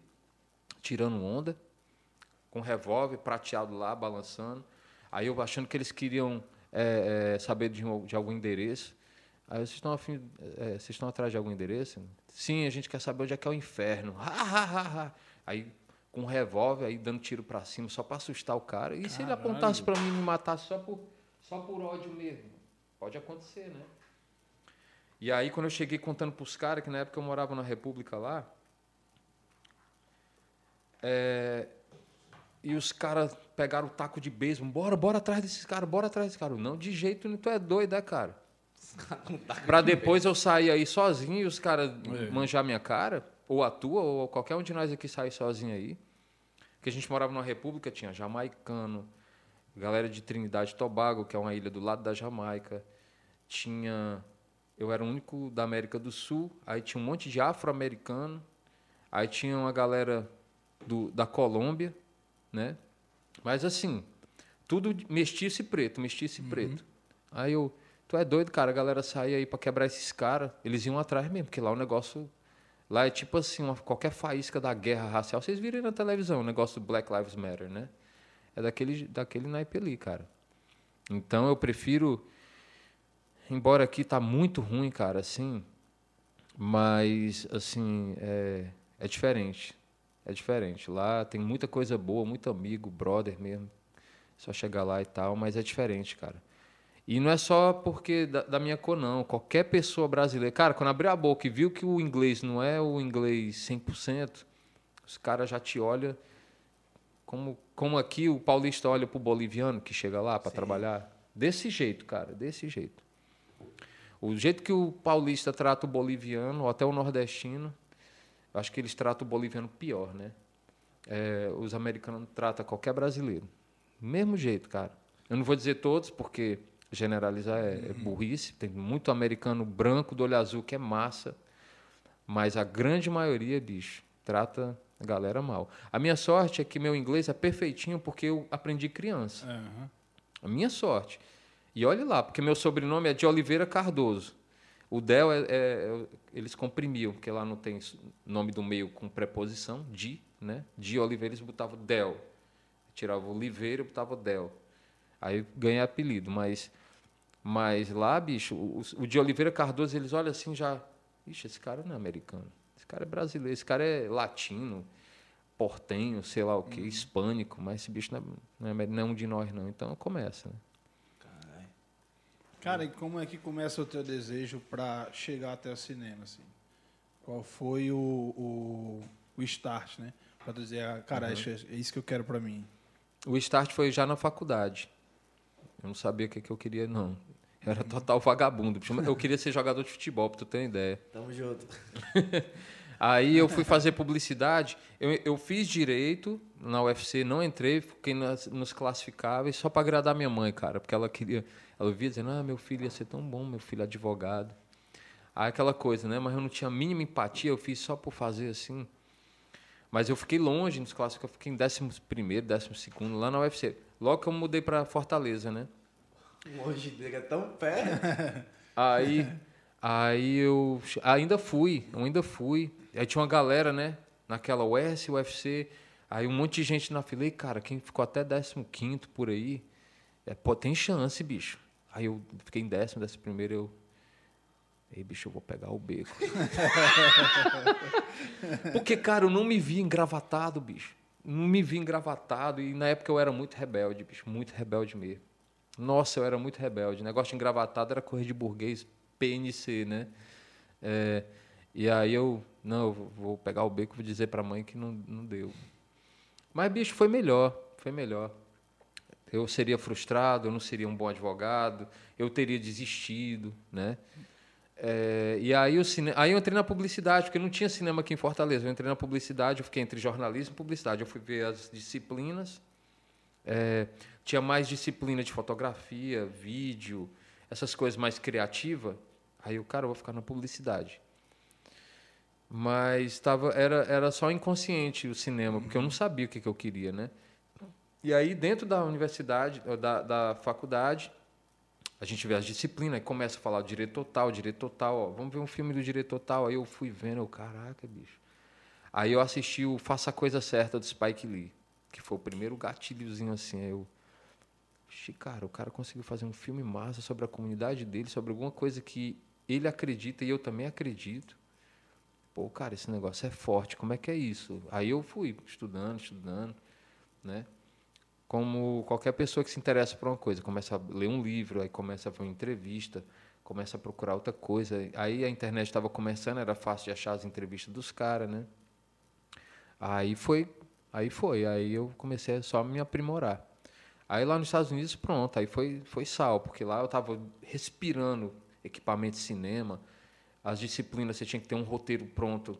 tirando onda, com um revólver prateado lá, balançando. Aí eu achando que eles queriam é, é, saber de, um- de algum endereço. Aí vocês estão, afim, é, vocês estão atrás de algum endereço? Sim, a gente quer saber onde é que é o inferno. Ha, ha, ha, ha. Aí com um revólver, aí dando tiro pra cima só pra assustar o cara. E se ele Caralho. apontasse pra mim e me matasse só por, só por ódio mesmo? Pode acontecer, né? E aí, quando eu cheguei contando pros caras, que na época eu morava na República lá, é, e os caras pegaram o taco de beisebol, bora, bora atrás desses caras, bora atrás desses caras. Não, de jeito nenhum, tu é doido, é, cara? Pra depois eu sair aí sozinho e os caras É. manjar minha cara, ou a tua, ou qualquer um de nós aqui sair sozinho aí. Porque a gente morava numa república, tinha jamaicano, galera de Trinidade e Tobago, que é uma ilha do lado da Jamaica. Tinha. Eu era o único da América do Sul, aí tinha um monte de afro-americano, aí tinha uma galera do, da Colômbia, né? Mas assim, tudo mestiço e preto, mestiço e preto. Aí eu, tu é doido, cara, a galera saía aí pra quebrar esses caras, eles iam atrás mesmo, porque lá o negócio lá é tipo assim, uma, qualquer faísca da guerra racial, vocês viram aí na televisão, o negócio do Black Lives Matter, né? É daquele daquele naipe ali, cara. Então eu prefiro embora aqui tá muito ruim, cara, assim, mas assim, é, é diferente. É diferente. Lá tem muita coisa boa, muito amigo, brother mesmo. Só chegar lá e tal, mas é diferente, cara. E não é só porque da, da minha cor, não. Qualquer pessoa brasileira. Cara, quando abriu a boca e viu que o inglês não é o inglês 100%, os caras já te olham como, como aqui o paulista olha pro boliviano que chega lá para trabalhar. Desse jeito, cara, desse jeito. O jeito que o paulista trata o boliviano, ou até o nordestino, acho que eles tratam o boliviano pior, né? é, os americanos tratam qualquer brasileiro. Mesmo jeito, cara. Eu não vou dizer todos, porque generalizar é, é burrice. Tem muito americano branco do olho azul que é massa. Mas a grande maioria, bicho, trata a galera mal. A minha sorte é que meu inglês é perfeitinho porque eu aprendi criança. Aham. A minha sorte. E olhe lá, porque meu sobrenome é de Oliveira Cardoso. O Del, é, é- é- eles comprimiam, porque lá não tem nome do meio com preposição, de, né? De Oliveira eles botavam Del. Tirava Oliveira e botava Del. Aí ganhei apelido, mas, mas lá, bicho, o, o de Oliveira Cardoso, eles olham assim já. Ixi, esse cara não é americano. Esse cara é brasileiro, esse cara é latino, portenho, sei lá o quê, hispânico, mas esse bicho não é, não é- não é um de nós, não. Então começa, né? Cara, e como é que começa o teu desejo para chegar até o cinema, assim? Qual foi o, o, o start, né? Pra tu dizer, ah, cara, isso é é isso que eu quero para mim. O start foi já na faculdade. Eu não sabia o que, que eu queria, não. Eu era total vagabundo. Eu queria ser jogador de futebol, pra tu ter uma ideia. Tamo junto. Aí eu fui fazer publicidade. Eu, eu fiz direito na UFC, não entrei, fiquei nas, nos classificáveis só para agradar minha mãe, cara, porque ela queria. Ela via dizendo: Ah, meu filho ia ser tão bom, meu filho é advogado. Aí aquela coisa, né? Mas eu não tinha a mínima empatia, eu fiz só por fazer assim. Mas eu fiquei longe nos clássicos, eu fiquei em 11 primeiro, 12 segundo lá na UFC. Logo que eu mudei para Fortaleza, né? Hoje dele é tão perto. Aí, aí eu ainda fui, eu ainda fui. Aí tinha uma galera, né? Naquela US, UFC. Aí um monte de gente na fila. E, cara, quem ficou até 15 por aí, é, pô, tem chance, bicho. Aí eu fiquei em décimo, décimo primeiro, eu. Ei, bicho, eu vou pegar o beco. Porque, cara, eu não me vi engravatado, bicho. Não me vi engravatado. E na época eu era muito rebelde, bicho. Muito rebelde mesmo. Nossa, eu era muito rebelde. Negócio de engravatado era correr de burguês, PNC, né? É, e aí eu, não, eu vou pegar o beco e vou dizer pra mãe que não, não deu. Mas, bicho, foi melhor. Foi melhor. Eu seria frustrado, eu não seria um bom advogado, eu teria desistido, né? É, e aí, o cine... aí eu entrei na publicidade, porque não tinha cinema aqui em Fortaleza. Eu entrei na publicidade, eu fiquei entre jornalismo e publicidade. Eu fui ver as disciplinas. É, tinha mais disciplina de fotografia, vídeo, essas coisas mais criativas. Aí o cara, eu vou ficar na publicidade. Mas tava, era, era só inconsciente o cinema, porque eu não sabia o que, que eu queria, né? E aí, dentro da universidade, eh, da, da faculdade, a gente vê as disciplinas, e começa a falar direito total, direito total, ó, vamos ver um filme do direito total. Aí eu fui vendo, eu, caraca, bicho. Aí eu assisti o Faça a Coisa Certa do Spike Lee, que foi o primeiro gatilhozinho assim. Aí eu, cara, o cara conseguiu fazer um filme massa sobre a comunidade dele, sobre alguma coisa que ele acredita e eu também acredito. Pô, cara, esse negócio é forte, como é que é isso? Aí eu fui estudando, estudando, né? Como qualquer pessoa que se interessa por uma coisa, começa a ler um livro, aí começa a ver uma entrevista, começa a procurar outra coisa. Aí a internet estava começando, era fácil de achar as entrevistas dos caras, né? Aí foi, aí foi, aí eu comecei a só me aprimorar. Aí lá nos Estados Unidos, pronto, aí foi, foi sal, porque lá eu estava respirando equipamento de cinema, as disciplinas, você tinha que ter um roteiro pronto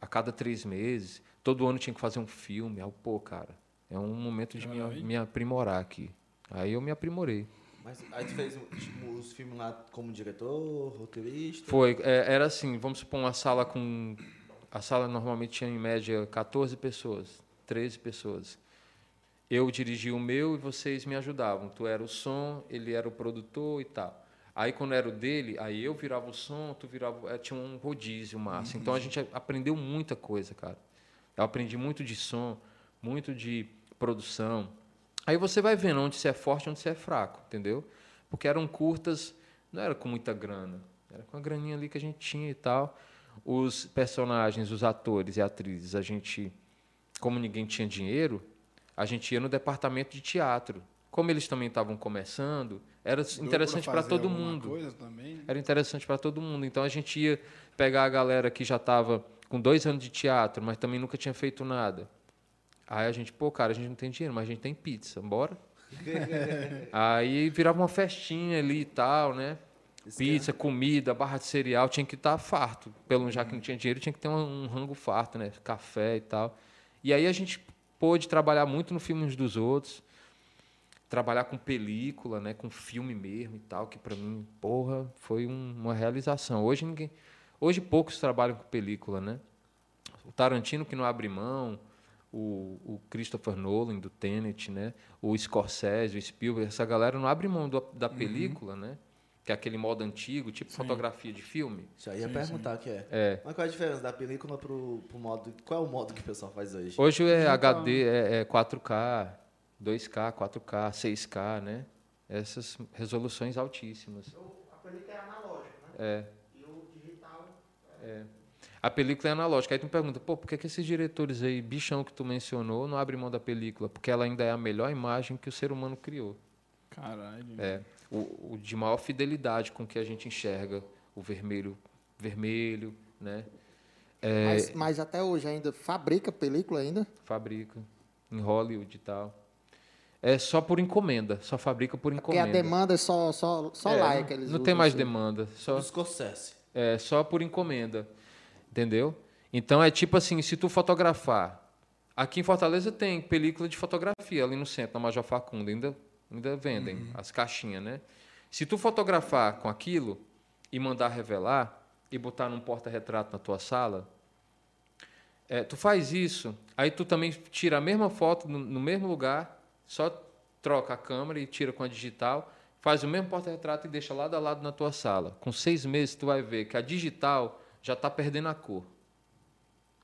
a cada três meses, todo ano tinha que fazer um filme. Aí, pô, cara, é um momento de me, me aprimorar aqui. Aí eu me aprimorei. Mas aí tu fez tipo, os filmes lá como diretor, roteirista? Foi, é, era assim, vamos supor uma sala com... A sala normalmente tinha em média 14 pessoas, 13 pessoas. Eu dirigia o meu e vocês me ajudavam. Tu era o som, ele era o produtor e tal. Aí quando era o dele, aí eu virava o som, tu virava, eh, tinha um rodízio massa. Então a gente aprendeu muita coisa, cara. Eu aprendi muito de som, muito de produção. Aí você vai vendo onde você é forte, onde você é fraco, entendeu? Porque eram curtas, não era com muita grana, era com a graninha ali que a gente tinha e tal. Os personagens, os atores e atrizes, a gente, como ninguém tinha dinheiro, a gente ia no departamento de teatro. Como eles também estavam começando, era Deu interessante para todo mundo. Era interessante para todo mundo. Então a gente ia pegar a galera que já estava com dois anos de teatro, mas também nunca tinha feito nada. Aí a gente, pô, cara, a gente não tem dinheiro, mas a gente tem pizza, bora? Aí virava uma festinha ali e tal, né? Pizza, comida, barra de cereal, tinha que estar farto. Pelo já que não tinha dinheiro, tinha que ter um, um rango farto, né? Café e tal. E aí a gente pôde trabalhar muito no filme uns dos outros, trabalhar com película, né, com filme mesmo e tal, que para mim, porra, foi um, uma realização. Hoje ninguém, hoje poucos trabalham com película, né? O Tarantino que não abre mão, o, o Christopher Nolan do Tenet, né? O Scorsese, o Spielberg, essa galera não abre mão do, da película, né? Que é aquele modo antigo, tipo fotografia de filme. Já ia perguntar o que é. É. Mas qual é a diferença da película pro, pro modo. Qual é o modo que o pessoal faz hoje? Hoje é HD, é, é 4K, 2K, 4K, 6K, né? Essas resoluções altíssimas. A película é analógica, né? É. E o digital A película é analógica. Aí tu me pergunta, pô, por que, que esses diretores aí, bichão que tu mencionou, não abrem mão da película? Porque ela ainda é a melhor imagem que o ser humano criou. Caralho. É. O, o de maior fidelidade com que a gente enxerga o vermelho, vermelho, né? É, Mas, mas até hoje ainda fabrica película ainda? fabrica em Hollywood e tal. É só por encomenda, só fabrica por Porque a encomenda. demanda é só, só, só É, lá não, é que eles não usam, tem mais assim. demanda, só Scorsese. É, só por encomenda. Entendeu? Então é tipo assim, se tu fotografar. Aqui em Fortaleza tem película de fotografia ali no centro, na Major Facundo, ainda, ainda vendem as caixinhas, né? Se tu fotografar com aquilo e mandar revelar e botar num porta-retrato na tua sala, é, tu faz isso, aí tu também tira a mesma foto no, no mesmo lugar, só troca a câmera e tira com a digital, faz o mesmo porta-retrato e deixa lado a lado na tua sala. Com seis meses tu vai ver que a digital já está perdendo a cor.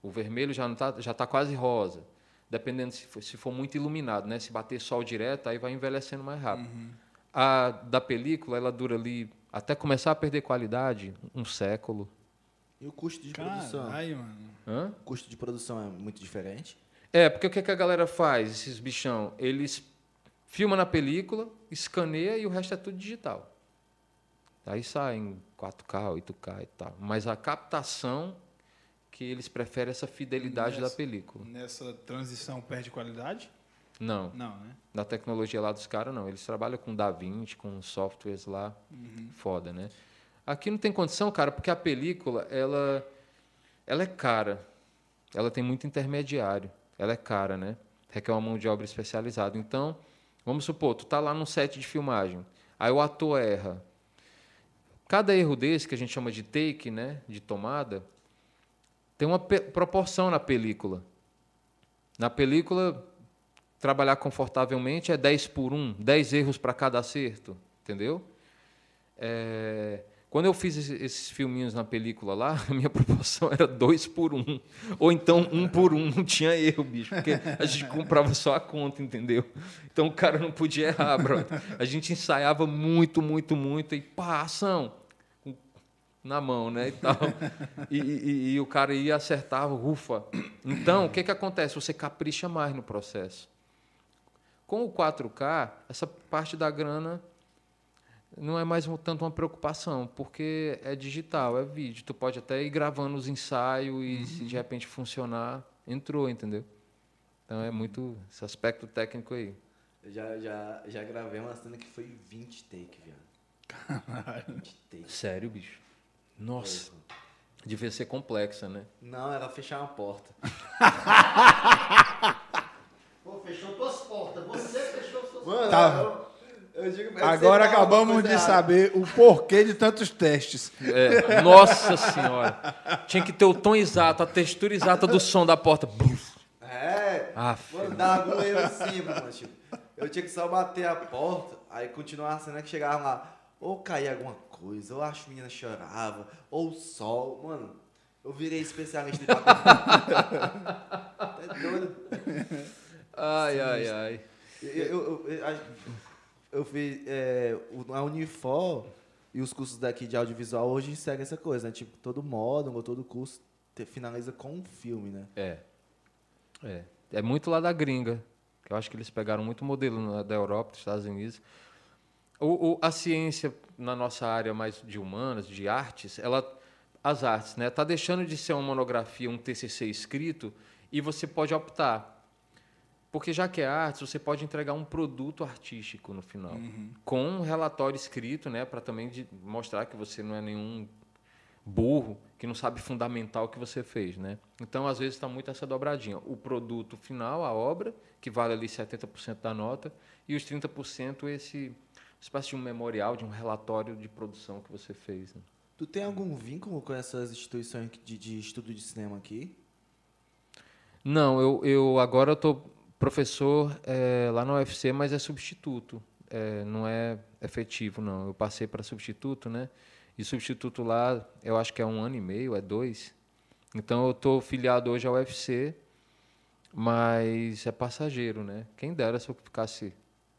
O vermelho já não tá, já está quase rosa. Dependendo se for, se for muito iluminado, né? Se bater sol direto, aí vai envelhecendo mais rápido. A da película, ela dura ali, até começar a perder qualidade, um século. E o custo de produção? Caralho, mano. Hã? O custo de produção é muito diferente? É, porque o que, que a galera faz, esses bichão? Eles filmam na película, escaneia e o resto é tudo digital. Aí sai em 4K, 8K e tal. Mas a captação que eles preferem essa fidelidade Nessa- da película. Nessa transição perde qualidade? Não, Não, né? na tecnologia lá dos caras não. Eles trabalham com DaVinci, com softwares lá, foda, né? Aqui não tem condição, cara, porque a película, ela, ela é cara. Ela tem muito intermediário. Ela é cara, né? Requer uma mão de obra especializada. Então, vamos supor, tu tá lá num set de filmagem. Aí o ator erra. Cada erro desse, que a gente chama de take, né? De tomada, tem uma proporção na película. Na película, trabalhar confortavelmente é 10 por 1, 10 erros para cada acerto, entendeu? É, quando eu fiz esse- esses filminhos na película lá, a minha proporção era 2 por 1. Ou então 1 por 1, não tinha erro, bicho, porque a gente comprava só a conta, entendeu? Então o cara não podia errar, brother. A gente ensaiava muito, muito, muito e pá, ação na mão, né, e tal. E, e- e o cara ia acertava, ufa. Então, o que que acontece? Você capricha mais no processo. Com o 4K, essa parte da grana não é mais um- tanto uma preocupação, porque é digital, é vídeo. Tu pode até ir gravando os ensaios e se de repente funcionar, entrou, entendeu? Então é muito esse aspecto técnico aí. Eu já, já, já gravei uma cena que foi 20 take, viado. 20 take. Sério, bicho? Nossa. Devia ser complexa, né? Não, era fechar uma porta. Pô, fechou tuas portas. Você fechou suas portas. Mano, Tá. eu digo, Agora acabamos de saber o porquê de tantos testes. É, nossa senhora. Tinha que ter o tom exato, a textura exata do som da porta. É. Aff. Mano, dava algum erro assim, mano. Tipo, eu tinha que só bater a porta, aí continuar a cena que chegava lá. Ou caía alguma coisa, ou as meninas choravam, ou o sol. Mano, eu virei especialista em bater. é doido. Ai, ai, ai. Eu, eu, eu, eu, eu fiz é, a Unifor e os cursos daqui de audiovisual hoje seguem essa coisa, né? Tipo, todo módulo todo curso te- finaliza com um filme, né? É. É. É muito lá da gringa. que Eu acho que eles pegaram muito modelo na- da Europa, dos Estados Unidos. O, o- a ciência na nossa área mais de humanas, de artes, ela, as artes, né, tá deixando de ser uma monografia, um TCC escrito, e você pode optar. Porque já que é arte, você pode entregar um produto artístico no final, com um relatório escrito, né, para também mostrar que você não é nenhum burro que não sabe fundamentar o que você fez, né? Então, às vezes, está muito essa dobradinha. O produto final, a obra, que vale ali 70% da nota, e os 30% esse espécie de um memorial, de um relatório de produção que você fez. Né? Tu tem algum vínculo com essas instituições de, de estudo de cinema aqui? Não, eu, eu agora estou professor é, lá na UFC, mas é substituto, é, não é efetivo, não. Eu passei para substituto, né? E substituto lá, eu acho que é um ano e meio, é dois. Então eu estou filiado hoje ao UFC, mas é passageiro, né? Quem dera se eu ficasse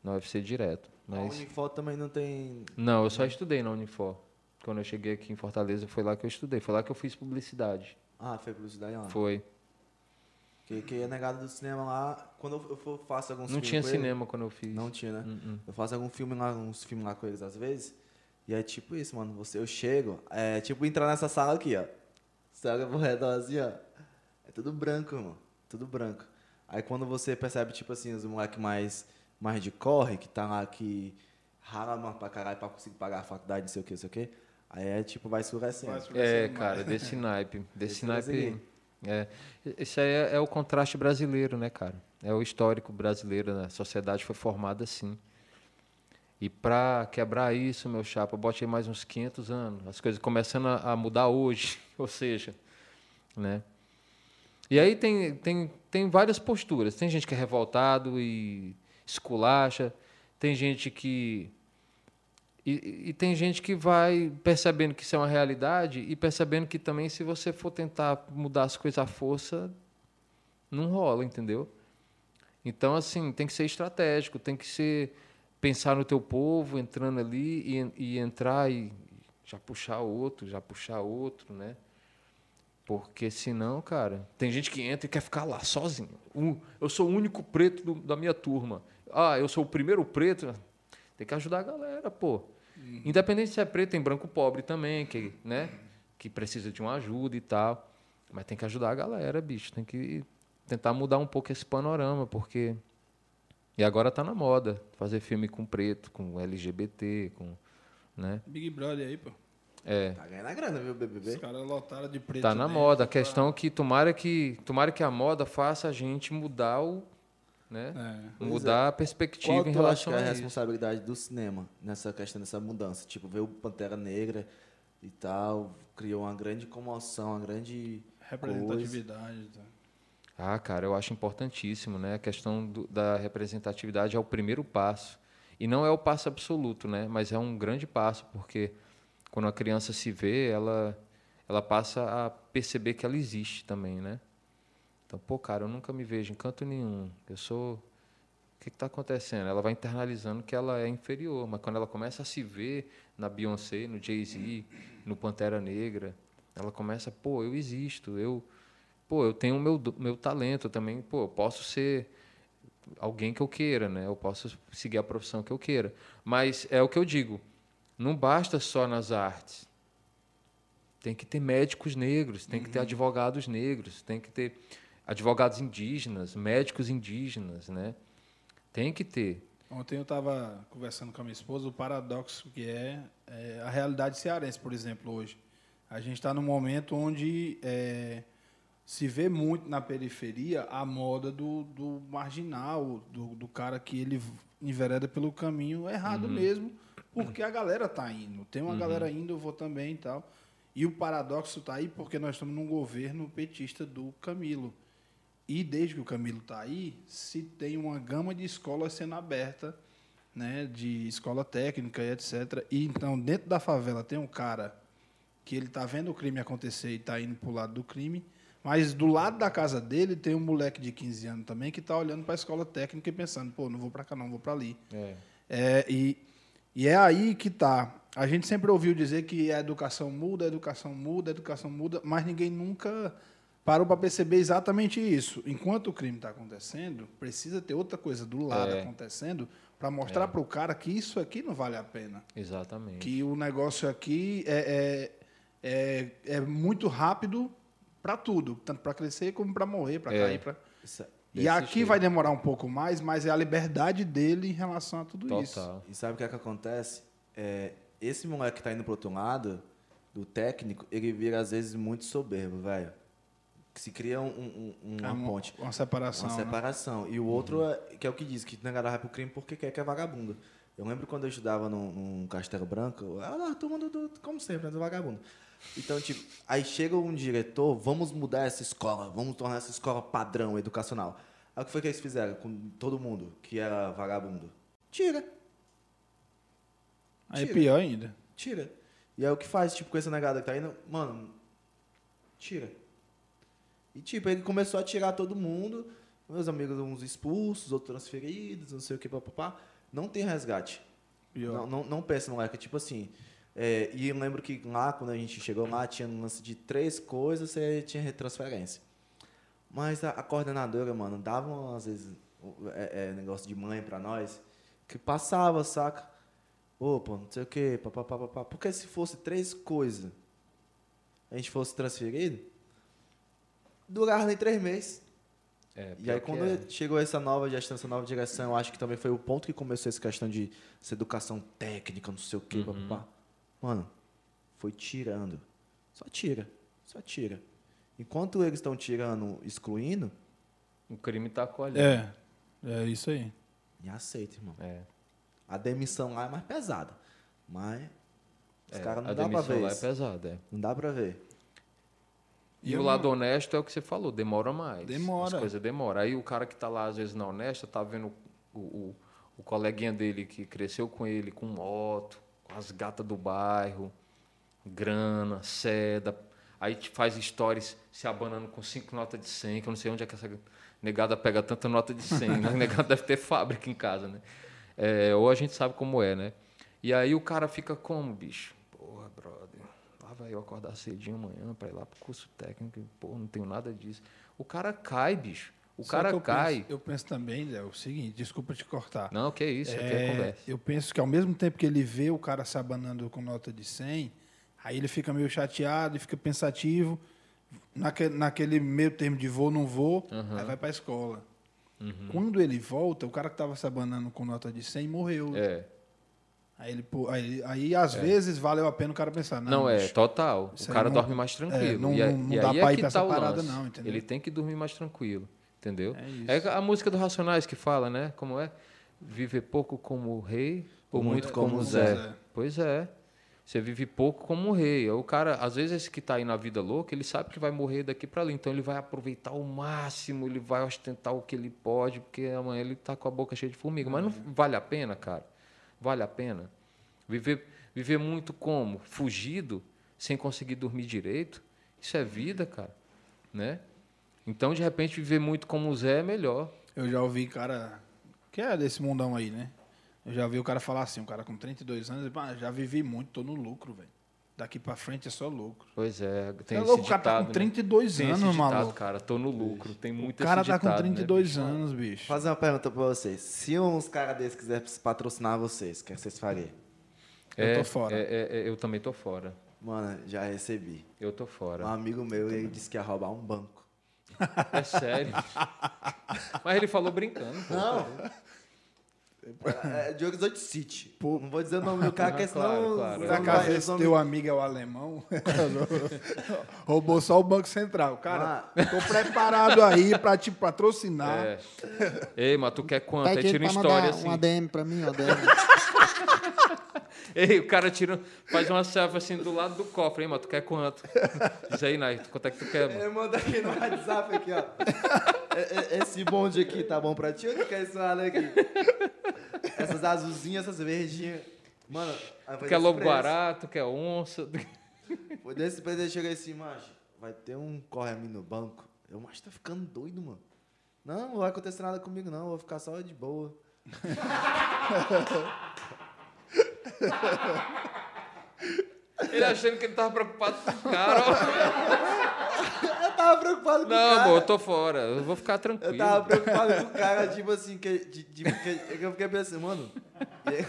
na UFC direto. Mas... A Unifor também não tem. Não, eu só estudei na Unifor. Quando eu cheguei aqui em Fortaleza, foi lá que eu estudei. Foi lá que eu fiz publicidade. Ah, foi publicidade lá. Foi. Que, que é negado do cinema lá. Quando eu, eu faço alguns Não tinha cinema quando eu fiz. Não tinha, né? Uh -uh. Eu faço algum filme lá, uns filmes lá com eles às vezes. E é tipo isso, mano. Você, eu chego, é tipo entrar nessa sala aqui, ó. Você olha pro redor assim, ó. É tudo branco, mano. Tudo branco. Aí quando você percebe, tipo assim, os moleques mais, mais de corre, que tá lá, que rala, mano, pra caralho pra conseguir pagar a faculdade, não sei o que, não sei o que. Aí é tipo, vai escurecendo. Vai escurecendo É, mais. cara, desse naipe. Desse Esse naipe. É. Esse aí é, é o contraste brasileiro, né, cara? É o histórico brasileiro, né? A sociedade foi formada assim. E para quebrar isso, meu chapa, bote aí mais uns 500 anos. As coisas começando a, a mudar hoje, ou seja, né? E aí tem, tem, tem várias posturas. Tem gente que é revoltado e esculacha. Tem gente que... E, e tem gente que vai percebendo que isso é uma realidade e percebendo que também se você for tentar mudar as coisas à força, não rola, entendeu? Então, assim, tem que ser estratégico, tem que ser pensar no teu povo, entrando ali e, e entrar e já puxar outro, já puxar outro, né? Porque senão, cara, tem gente que entra e quer ficar lá sozinho. Um, eu sou o único preto do- da minha turma. Ah, eu sou o primeiro preto. Tem que ajudar a galera, pô. Independente se é preto, tem branco pobre também, que, né? Que precisa de uma ajuda e tal. Mas tem que ajudar a galera, bicho. Tem que tentar mudar um pouco esse panorama, porque. E agora tá na moda fazer filme com preto, com LGBT, com. Né? Big Brother aí, pô. É. Tá ganhando a grana, viu, Os BBB? caras lotaram de preto. Tá na dentro, moda. A tá- questão é que tomara que tomara que a moda faça a gente mudar o, né? É. Mudar a Qual perspectiva em tu acha relação que é a a isso. responsabilidade do cinema nessa questão dessa mudança? Tipo, ver o Pantera Negra e tal, criou uma grande comoção, uma grande Representatividade. Tá. Ah, cara, eu acho importantíssimo, né? A questão do- da representatividade é o primeiro passo. E não é o passo absoluto, né? Mas é um grande passo, porque quando a criança se vê, ela, ela passa a perceber que ela existe também, né? Então, pô, cara, eu nunca me vejo em canto nenhum. Eu sou. O que está acontecendo? Ela vai internalizando que ela é inferior, mas quando ela começa a se ver na Beyoncé, no Jay-Z, no Pantera Negra, ela começa, pô, eu existo, eu, pô, eu tenho o meu, meu talento também, pô, eu posso ser alguém que eu queira, né? Eu posso seguir a profissão que eu queira. Mas é o que eu digo, não basta só nas artes. Tem que ter médicos negros, tem que ter advogados negros, tem que ter advogados indígenas, médicos indígenas, né? Tem que ter. Ontem eu estava conversando com a minha esposa o paradoxo que é, é a realidade cearense, por exemplo, hoje. A gente está num momento onde é, se vê muito na periferia a moda do, do marginal, do, do cara que ele envereda pelo caminho errado mesmo, porque a galera tá indo. Tem uma galera indo, eu vou também e tal. E o paradoxo está aí porque nós estamos num governo petista do Camilo. E desde que o Camilo está aí, se tem uma gama de escolas sendo aberta, né, de escola técnica e etc. E então, dentro da favela tem um cara que ele está vendo o crime acontecer e está indo para o lado do crime, mas do lado da casa dele tem um moleque de 15 anos também que está olhando para a escola técnica e pensando, pô, não vou para cá não, vou para ali. É. É, e, e é aí que tá. A gente sempre ouviu dizer que a educação muda, a educação muda, a educação muda, mas ninguém nunca parou para perceber exatamente isso. Enquanto o crime está acontecendo, precisa ter outra coisa do lado É. acontecendo para mostrar para o cara que isso aqui não vale a pena. Exatamente. Que o negócio aqui é, é, é, é muito rápido para tudo, tanto para crescer como para morrer, para É. cair. Pra... Isso, E aqui jeito. vai demorar um pouco mais, mas é a liberdade dele em relação a tudo isso. Total. E sabe o que é que acontece? É, esse moleque que tá indo pro outro lado, do técnico, ele vira às vezes muito soberbo, velho. Que se cria um, um- um- uma uma, ponte. uma separação. Uma né? separação. E o outro, é, que é o que diz, que vai pro crime porque quer que é vagabundo. Eu lembro quando eu estudava num, num Castelo Branco, eu era a turma do, do- como sempre, né, do vagabundo. Então, tipo, aí chega um diretor, vamos mudar essa escola, vamos tornar essa escola padrão educacional. Aí o que foi que eles fizeram com todo mundo que era vagabundo? Tira, Aí é pior ainda. tira. E aí o que faz, tipo, com essa negada que tá indo, mano, tira. E tipo, ele começou a tirar todo mundo, meus amigos, uns expulsos, outros transferidos, não sei o que, papapá. Não tem resgate. Não, não, não pensa, moleque. Tipo assim. é, e eu lembro que lá, quando a gente chegou lá, tinha um lance de três coisas, você tinha retransferência. Mas a, a coordenadora, mano, dava, às vezes, é, é, negócio de mãe pra nós, que passava, saca? Opa, não sei o quê, papapá, papapá. Porque se fosse três coisas, a gente fosse transferido, durava nem três meses. É, E aí, quando é. chegou essa nova gestão, essa nova direção, eu acho que também foi o ponto que começou essa questão de essa educação técnica, não sei o quê, Uhum. papapá. Mano, foi tirando. Só tira. Só tira. Enquanto eles estão tirando, excluindo, O crime tá colhendo. É, é isso aí. me aceita, irmão. É. A demissão lá é mais pesada. Mas os É, caras não a dá pra demissão ver lá é pesada, é. Não dá pra ver. E, E o lado não- honesto é o que você falou, demora mais. Demora. As coisas demoram. Aí o cara que tá lá, às vezes, na honesta, tá vendo o, o, o coleguinha dele que cresceu com ele, com moto, com as gatas do bairro, grana, seda. Aí te faz stories se abanando com cinco notas de 100, que eu não sei onde é que essa negada pega tanta nota de 100. né? A negada deve ter fábrica em casa, né? É, ou a gente sabe como é, né? E aí o cara fica como, bicho? Porra, brother. Vai eu acordar cedinho amanhã para ir lá pro curso técnico. e, Pô, não tenho nada disso. O cara cai, bicho. O Só cara eu cai. Penso, eu penso também, Zé, o seguinte, desculpa te cortar. Não, que isso, aqui É, é conversa. eu penso que ao mesmo tempo que ele vê o cara se abanando com nota de 100, aí ele fica meio chateado e fica pensativo. Naquele, naquele meio termo de vou, não vou, aí vai para a escola. Uhum. Quando ele volta, o cara que estava se abanando com nota de 100 morreu. É. Aí, ele, pô, aí, aí, às vezes, valeu a pena o cara pensar. Não, Não, é, bicho, total. O cara não- dorme mais tranquilo. é, não- e, é- não- não e dá aí pra é ir que pra essa tá parada, lance. não, entendeu? Ele tem que dormir mais tranquilo, entendeu? É isso. É a música do Racionais que fala, né? Como é? Viver pouco como rei ou Muito muito como como Zé. Zé. Pois é. Você vive pouco como rei. O cara, às vezes, esse que está aí na vida louca, ele sabe que vai morrer daqui para ali. Então, ele vai aproveitar o máximo, ele vai ostentar o que ele pode, porque amanhã ele está com a boca cheia de formiga. Mas não vale a pena, cara? Vale a pena? Viver, viver muito como? Fugido, sem conseguir dormir direito? Isso é vida, cara. Né? Então, de repente, viver muito como o Zé é melhor. Eu já ouvi cara que é desse mundão aí, né? Eu já vi o cara falar assim, um cara com 32 anos, "Ah, já vivi muito, tô no lucro, velho. Daqui pra frente é só lucro. Pois é, tem é esse louco, o cara ditado, tá com 32 né? Tem esse anos, ditado, maluco. cara. Tô no lucro. Tem muito O cara esse tá com ditado, né, 32 bicho? anos, Vou bicho. fazer uma pergunta pra vocês. Se uns caras desses quiserem patrocinar vocês, o que vocês fariam? Eu É, tô fora. é, é, é, eu também tô fora. Mano, já recebi. Eu tô Um fora. amigo meu, ele disse que ia roubar um banco. É sério. Mas ele falou brincando. pô. Não. É, é Diogo Exotic City. Pô, não vou dizer o nome do cara, Ah, porque claro, senão... claro. Por vai- acaso esse teu amigo é o alemão? Roubou só o Banco Central. Cara, tô preparado aí pra te patrocinar. É. Ei, mas tu quer quanto? Aí tira uma história assim. um ADM pra mim, um ADM. Ei, o cara tira, faz uma selfie assim do lado do cofre. Ei, mas tu quer quanto? Diz aí, Nai, quanto é que tu quer, mano? Ele manda aqui no WhatsApp aqui, ó. É- é- Esse bonde aqui tá bom pra ti ou tu quer esse lado aqui? Essas azulzinhas, essas verdinhas. Mano, Tu quer lobo guará, tu quer onça. Foi desse preço, ele chega assim, macho, vai ter um corre a mim no banco. Eu, macho, tá ficando doido, mano. Não, não vai acontecer nada comigo, não. Eu vou ficar só de boa. Ele achando que ele tava preocupado com o cara. ó. Eu tava preocupado com o Não, cara. amor, eu tô fora. Eu vou ficar tranquilo. Eu tava preocupado com o cara, tipo assim, que, de, de- que- que eu fiquei pensando, mano. E ele,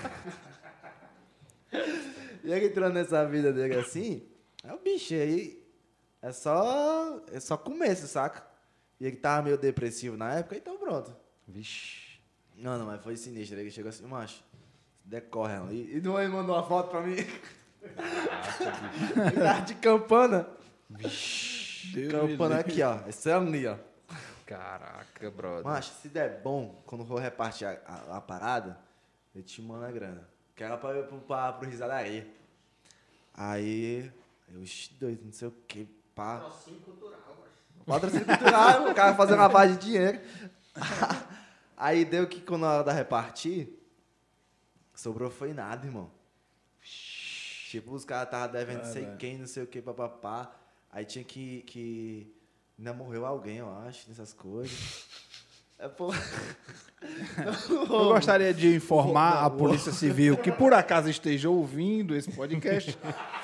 e ele entrando nessa vida dele assim, é o bicho aí. É só. É só começo, saca? E ele tava meio depressivo na época, então pronto. Vixe. Não, não, mas foi sinistro. Ele chegou assim, macho, decorre. E, e ele mandou uma foto pra mim. Carro de campana. Deus Campana me aqui, ó. Esse é ali, ó. Caraca, brother. Macho, se der bom, quando for repartir a, a- a parada, eu te mando a grana. Que era pra ir pro, pra, pro risadaria. Aí, eu, "Ixi, doido, não sei o que, pá. Patrocínio cultural, mas. Patrocínio cultural, o cara fazendo lavagem de dinheiro. Aí deu que quando na hora da repartir, sobrou foi nada, irmão. Tipo, os caras estavam devendo não sei quem, não sei o que, papapá. Aí tinha que, que. Ainda morreu alguém, eu acho, nessas coisas. É, pô. Eu gostaria de informar a Polícia Civil que por acaso esteja ouvindo esse podcast.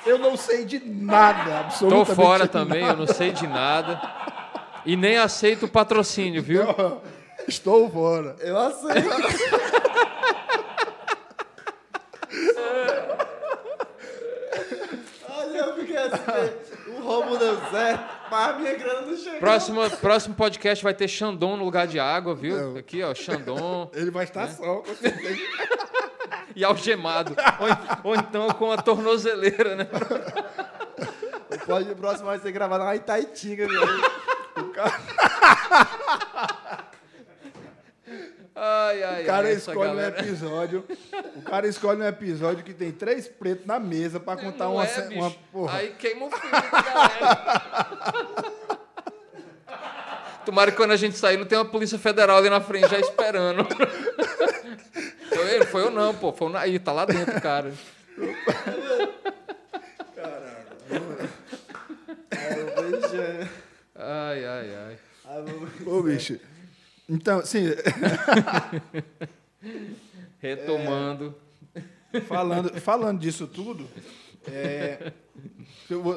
Eu não sei de nada, Tô absolutamente fora nada. também, eu não sei de nada. E nem aceito o patrocínio, viu? Estou fora. Eu aceito. O roubo deu certo, mas a minha grana não chegou. Próximo, próximo podcast vai ter Xandon no lugar de água, viu? Não. Aqui, ó, Xandon. Ele vai estar só, com certeza. e algemado. ou, ou então com a tornozeleira, né? O o próximo vai ser gravado lá em Itaitinga, velho. Ai, ai, O cara ai, escolhe galera. um episódio. O cara escolhe um episódio que tem três pretos na mesa pra contar Não uma, é, uma porra. Aí queima o filme da galera. Tomara que quando a gente sair não tenha uma polícia federal ali na frente já esperando. Foi ele? Foi eu não, pô. Foi o Naí, tá lá dentro, cara. Aí eu beijando. Ai, ai, ai. Aí eu Ô, bicho. Então, assim, Retomando. falando, falando disso tudo, é,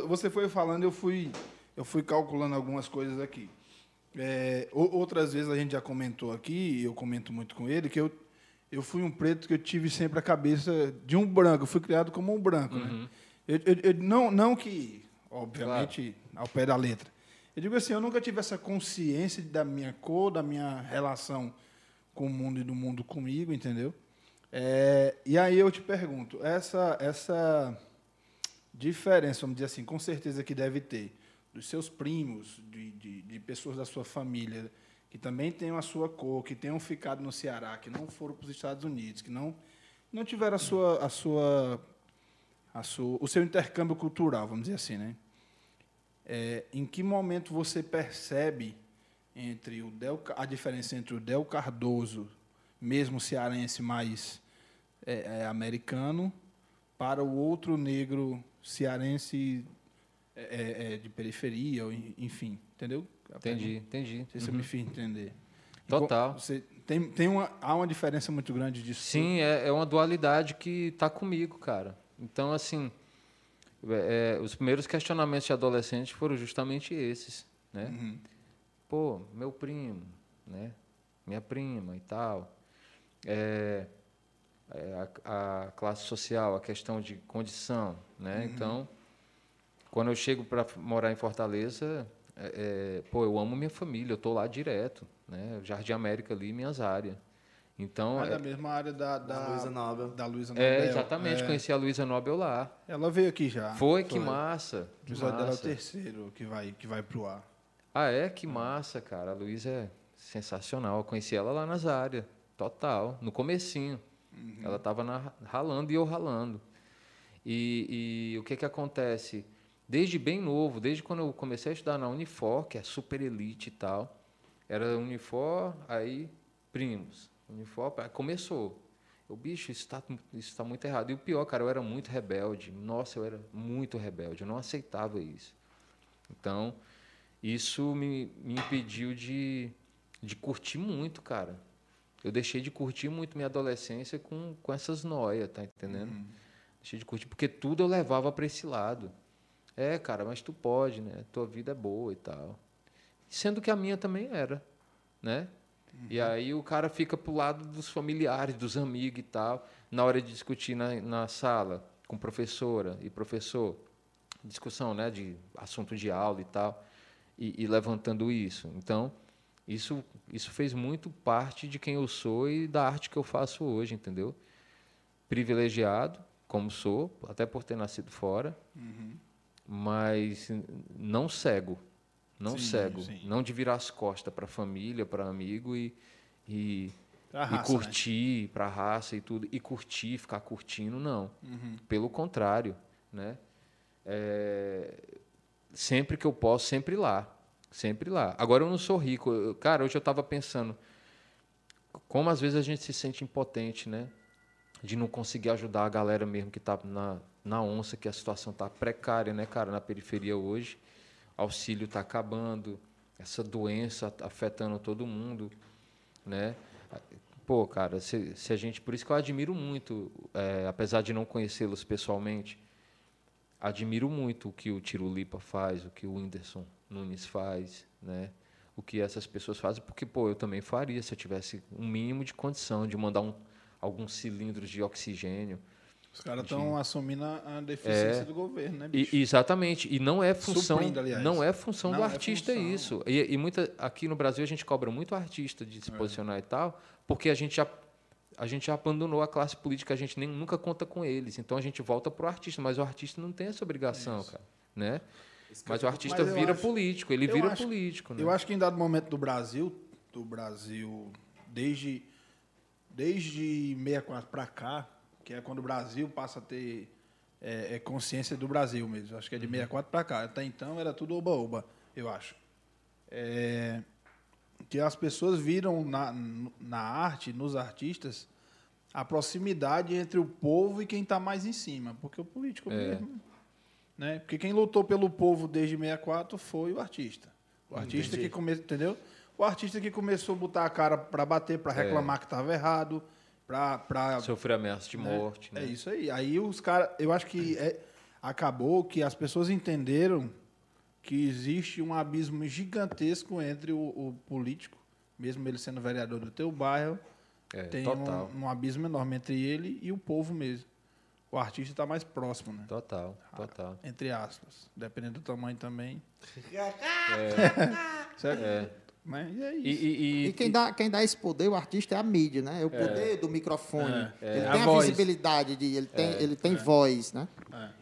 você foi falando, eu fui, eu fui calculando algumas coisas aqui. É, outras vezes a gente já comentou aqui, e eu comento muito com ele, que eu, eu fui um preto que eu tive sempre a cabeça de um branco. Eu fui criado como um branco, né? Eu, eu- eu- não, não que, obviamente, ao pé da letra. Eu digo assim, eu nunca tive essa consciência da minha cor, da minha relação com o mundo e do mundo comigo, entendeu? É, e aí eu te pergunto, essa, essa diferença, vamos dizer assim, com certeza que deve ter, dos seus primos, de, de, de pessoas da sua família, que também tenham a sua cor, que tenham ficado no Ceará, que não foram para os Estados Unidos, que não, não tiveram a sua, a sua, a sua, o seu intercâmbio cultural, vamos dizer assim, né? É, em que momento você percebe entre o Del, a diferença entre o Del Cardoso, mesmo cearense, mais é, é, americano, para o outro negro cearense é, é, é, de periferia, enfim, entendeu? Entendi, entendi. Não sei se eu me fiz entender. Total. Você tem, tem uma, há uma diferença muito grande disso. Sim, é, é uma dualidade que tá comigo, cara. Então, assim, é, é, os primeiros questionamentos de adolescente foram justamente esses, né? Uhum. Pô, meu primo, né? Minha prima e tal. É, é, a, a classe social, a questão de condição, né? Então, quando eu chego para morar em Fortaleza, é, é, pô, eu amo minha família, eu tô lá direto, né? Jardim América ali, minhas áreas. Então, é- da mesma área da, da, Da Luísa Nobel. Da Luísa é, Nobel. exatamente, É. conheci a Luísa Nobel lá. Ela veio aqui já. Foi, que massa. O Que episódio dela é o massa. terceiro que vai, que vai pro ar. Ah, é? Que massa, cara. A Luísa é sensacional. Eu conheci ela lá nas áreas. Total. No comecinho. Ela estava ralando e eu ralando. E, e o que que acontece? Desde bem novo, desde quando eu comecei a estudar na Unifor, que é super elite e tal, era Unifor, aí primos. Aí começou. Eu, bicho, isso está isso tá muito errado. E o pior, cara, eu era muito rebelde. Nossa, eu era muito rebelde. Eu não aceitava isso. Então, isso me, me impediu de, de curtir muito, cara. Eu deixei de curtir muito minha adolescência com, com essas noias, tá entendendo? Deixei de curtir, porque tudo eu levava para esse lado. É, cara, mas tu pode, né? Tua vida é boa e tal. Sendo que a minha também era, né? E aí o cara fica pro lado dos familiares, dos amigos e tal, na hora de discutir na, na sala com professora e professor, discussão, né, de assunto de aula e tal, e, e levantando isso. Então, isso, isso fez muito parte de quem eu sou e da arte que eu faço hoje, entendeu? Privilegiado, como sou, até por ter nascido fora, Uhum. mas não cego, não Sim, cego, sim. não de virar as costas para a família, para amigo e, e, A e raça, né? curtir para a raça e tudo, e curtir, ficar curtindo, não. Uhum. Pelo contrário, né? É, sempre que eu posso, sempre lá, sempre lá. Agora eu não sou rico, eu- cara. Hoje eu estava pensando como às vezes a gente se sente impotente, né? De não conseguir ajudar a galera mesmo que está na, na onça, que a situação está precária, né, cara, na periferia hoje. Auxílio está acabando, essa doença afetando todo mundo, né? Pô, cara, se, se a gente. Por isso que eu admiro muito, é, apesar de não conhecê-los pessoalmente, admiro muito o que o Tirulipa faz, o que o Whindersson Nunes faz, né? O que essas pessoas fazem, porque, pô, eu também faria se eu tivesse um mínimo de condição de mandar um, alguns cilindros de oxigênio. Os caras estão assumindo a deficiência É. do governo, né, E- bicho? exatamente. E não é função, não é função Não do é artista função. isso. E, e muita aqui no Brasil a gente cobra muito artista de É. se posicionar e tal, porque a gente já a gente já abandonou a classe política, a gente nem nunca conta com eles. Então a gente volta pro artista, mas o artista não tem essa obrigação, cara, né? Mas o artista Mas vira acho- político, ele vira acho- político, né? Eu acho que em dado momento do Brasil, do Brasil, desde, desde 64 para cá, que é quando o Brasil passa a ter é, é consciência do Brasil mesmo. Acho que é de 64 para cá. Até então era tudo oba-oba, eu acho. É, que as pessoas viram na, na arte, nos artistas, a proximidade entre o povo e quem está mais em cima. Porque o político É. mesmo. Né? Porque quem lutou pelo povo desde 64 foi o artista. O artista Entendi. que começou, entendeu? O artista que começou a botar a cara para bater, para reclamar que estava errado, para Sofrer ameaça de morte, é né? isso aí. Aí os caras, eu acho que é- acabou que as pessoas entenderam que existe um abismo gigantesco entre o, o político, mesmo ele sendo vereador do teu bairro, É, tem total. um, um abismo enorme entre ele e o povo mesmo. O artista está mais próximo, né? Total, total. Entre aspas. Dependendo do tamanho também. É, é. Mas é E, isso. e- e- E quem dá, quem dá esse poder, o artista, é a mídia, né? É o poder do microfone. É, Ele é. tem A voz. visibilidade, de, ele tem, ele tem voz, né?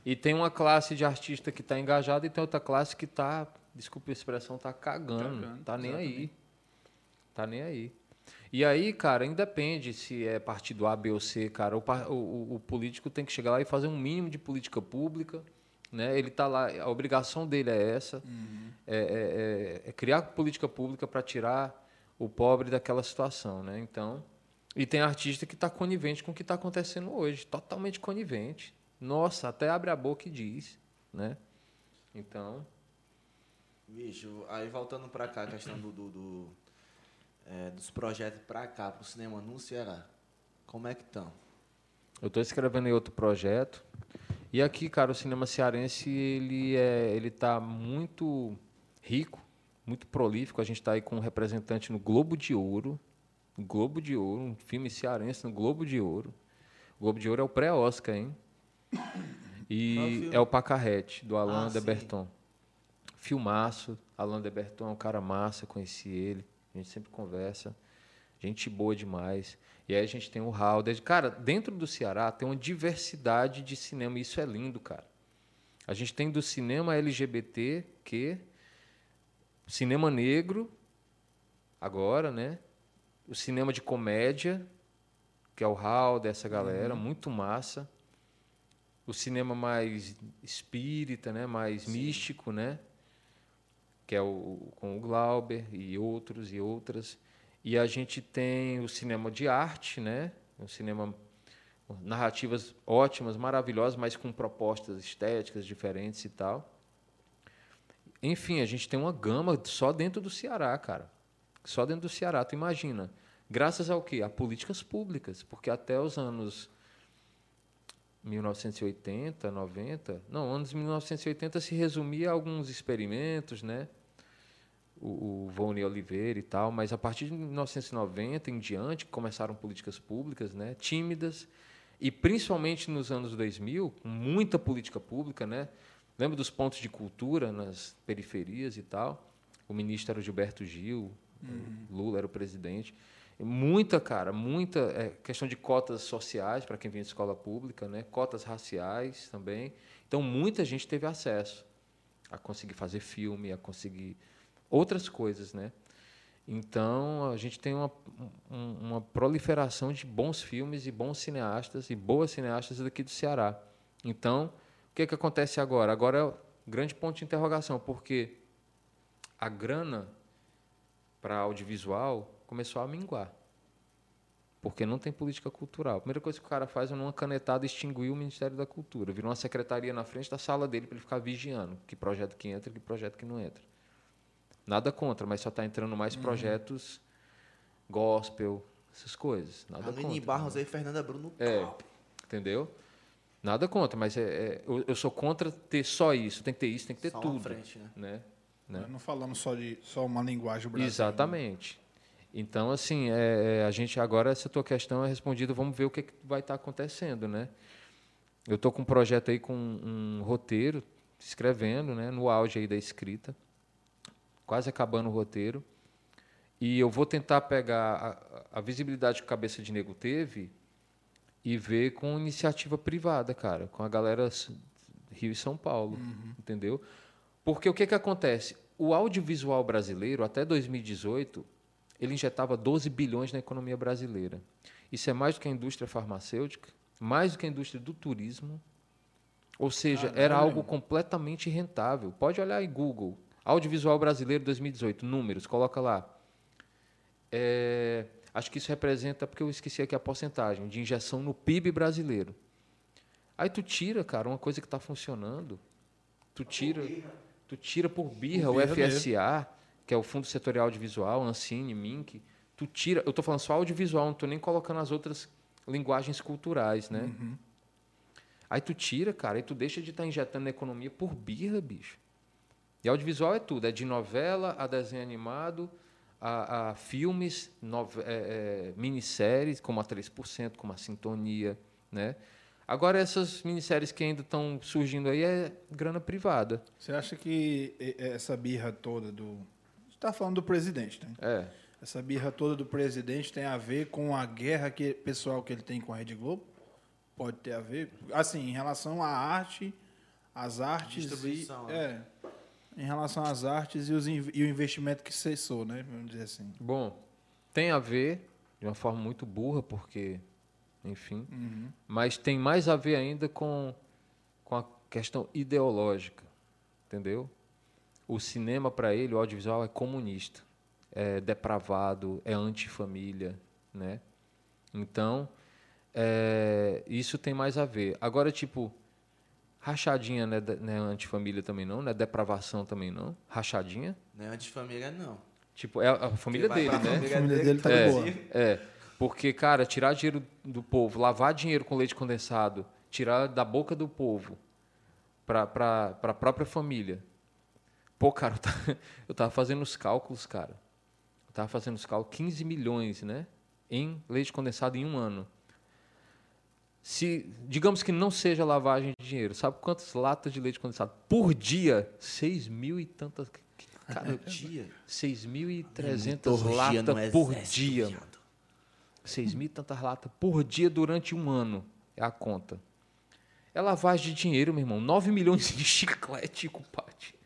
E tem uma classe de artista que está engajada e tem outra classe que está, desculpa a expressão, está cagando. Cagando, tá nem aí. exatamente. Tá nem aí. E aí, cara, independe se é partido A, B ou C, cara. O- o- o político tem que chegar lá e fazer um mínimo de política pública. Né? Ele tá lá, a obrigação dele é essa: é, é- é- é criar política pública para tirar o pobre daquela situação. Né? Então, e tem artista que está conivente com o que está acontecendo hoje, totalmente conivente. Nossa, até abre a boca e diz. Né? Então, Bicho, aí voltando pra cá, a questão do, do- do, é, dos projetos pra cá, pro cinema no Ceará. Como é que estão? Eu estou escrevendo em outro projeto. E aqui, cara, o cinema cearense ele é, ele tá muito rico, muito prolífico. A gente está aí com um representante no Globo de Ouro, Globo de Ouro, um filme cearense no Globo de Ouro. O Globo de Ouro é o pré-Oscar, hein? E é o Pacarrete, do Alain Ah, de sim. Berton. Filmaço, Alain de Berton é um cara massa, conheci ele, a gente sempre conversa. Gente boa demais. E aí a gente tem o Halder. Cara, dentro do Ceará tem uma diversidade de cinema, e isso é lindo, cara. A gente tem do cinema LGBT, que cinema negro, agora, né? O cinema de comédia, que é o Halder, essa galera, muito massa. O cinema mais espírita, né? Mais místico, né? que é o, com o Glauber e outros e outras. E a gente tem o cinema de arte, né? Um cinema narrativas ótimas, maravilhosas, mas com propostas estéticas diferentes e tal. Enfim, a gente tem uma gama só dentro do Ceará, cara. Só dentro do Ceará, tu imagina. Graças ao quê? A políticas públicas, porque até os anos 1980, 90, não, anos 1980 se resumia a alguns experimentos, né? O, o Volney Oliveira e tal, mas a partir de 1990 em diante começaram políticas públicas, né? Tímidas e principalmente nos anos 2000, com muita política pública, né? Lembra dos pontos de cultura nas periferias e tal? O ministro era o Gilberto Gil, o Lula era o presidente. Muita, cara, muita é, questão de cotas sociais para quem vem de escola pública, né? cotas raciais também. Então, muita gente teve acesso a conseguir fazer filme, a conseguir outras coisas, né? Então, a gente tem uma, um, uma proliferação de bons filmes e bons cineastas e boas cineastas daqui do Ceará. Então, o que, é que acontece agora? Agora é o grande ponto de interrogação, porque a grana para audiovisual começou a minguar. Porque não tem política cultural. A primeira coisa que o cara faz é, numa canetada, extinguir o Ministério da Cultura. Virou uma secretaria na frente da sala dele para ele ficar vigiando que projeto que entra e que projeto que não entra. Nada contra, mas só está entrando mais projetos gospel, essas coisas. Nada Aline contra. Barros aí, Fernanda Bruno. É, entendeu? Nada contra, mas é, é- eu, eu sou contra ter só isso. Tem que ter isso, tem que ter Só tudo. frente, né? né? Nós Não falamos só de só uma linguagem brasileira. Exatamente. Então, assim, é, é, a gente agora, essa tua questão é respondida, vamos ver o que, que vai estar acontecendo, né? Eu estou com um projeto aí com um roteiro, escrevendo, né? No auge aí da escrita, quase acabando o roteiro. E eu vou tentar pegar a, a visibilidade que o Cabeça de Negro teve e ver com iniciativa privada, cara, com a galera Rio e São Paulo, entendeu? Porque o que, que acontece? O audiovisual brasileiro, até 2018, ele injetava 12 bilhões na economia brasileira. Isso é mais do que a indústria farmacêutica, mais do que a indústria do turismo. Ou seja, era Caralho. algo completamente rentável. Pode olhar em Google. Audiovisual brasileiro 2018, números, coloca lá. É, acho que isso representa, porque eu esqueci aqui a porcentagem, de injeção no PIB brasileiro. Aí tu tira, cara, uma coisa que está funcionando, tu tira, tu tira por birra, Por o FSA, que é o Fundo Setorial Audiovisual, Ancine, Mink, tu tira, eu estou falando só audiovisual, não estou nem colocando as outras linguagens culturais, né? Aí tu tira, cara, e tu deixa de estar injetando na economia por birra, bicho. E audiovisual é tudo, é de novela a desenho animado, a, a filmes, nove- é, é, minisséries, como a 3%, como a Sintonia, né? Agora, essas minisséries que ainda estão surgindo aí é grana privada. Você acha que essa birra toda do. Você está falando do presidente, né? É. Essa birra toda do presidente tem a ver com a guerra que, pessoal que ele tem com a Rede Globo? Pode ter a ver? Assim, em relação à arte, às artes e. Distribuição, É. Em relação às artes e, os, e o investimento que cessou, né? Vamos dizer assim. Bom, tem a ver, de uma forma muito burra, porque, enfim, mas tem mais a ver ainda com, com a questão ideológica, entendeu? O cinema, para ele, o audiovisual é comunista, é depravado, é antifamília, né? Então, é, isso tem mais a ver. Agora, tipo, rachadinha não é, de- não é antifamília também não, não é depravação também não, rachadinha, Não é antifamília, não. tipo, é a a família dele, né? família A família dele tá É. de boa. É, porque, cara, tirar dinheiro do povo, lavar dinheiro com leite condensado, tirar da boca do povo para a própria família. Pô, cara, eu tava, eu tava fazendo os cálculos, cara. Eu tava fazendo os cálculos, 15 milhões, né? Em leite condensado em um ano. Se, digamos que não seja lavagem de dinheiro, sabe quantas latas de leite condensado por dia? 6 mil e tantas. Cara, Dia. 6.300 latas por dia. mano. 6 mil e tantas latas por dia durante um ano. É a conta. É lavagem de dinheiro, meu irmão. 9 milhões de chiclete, compadre.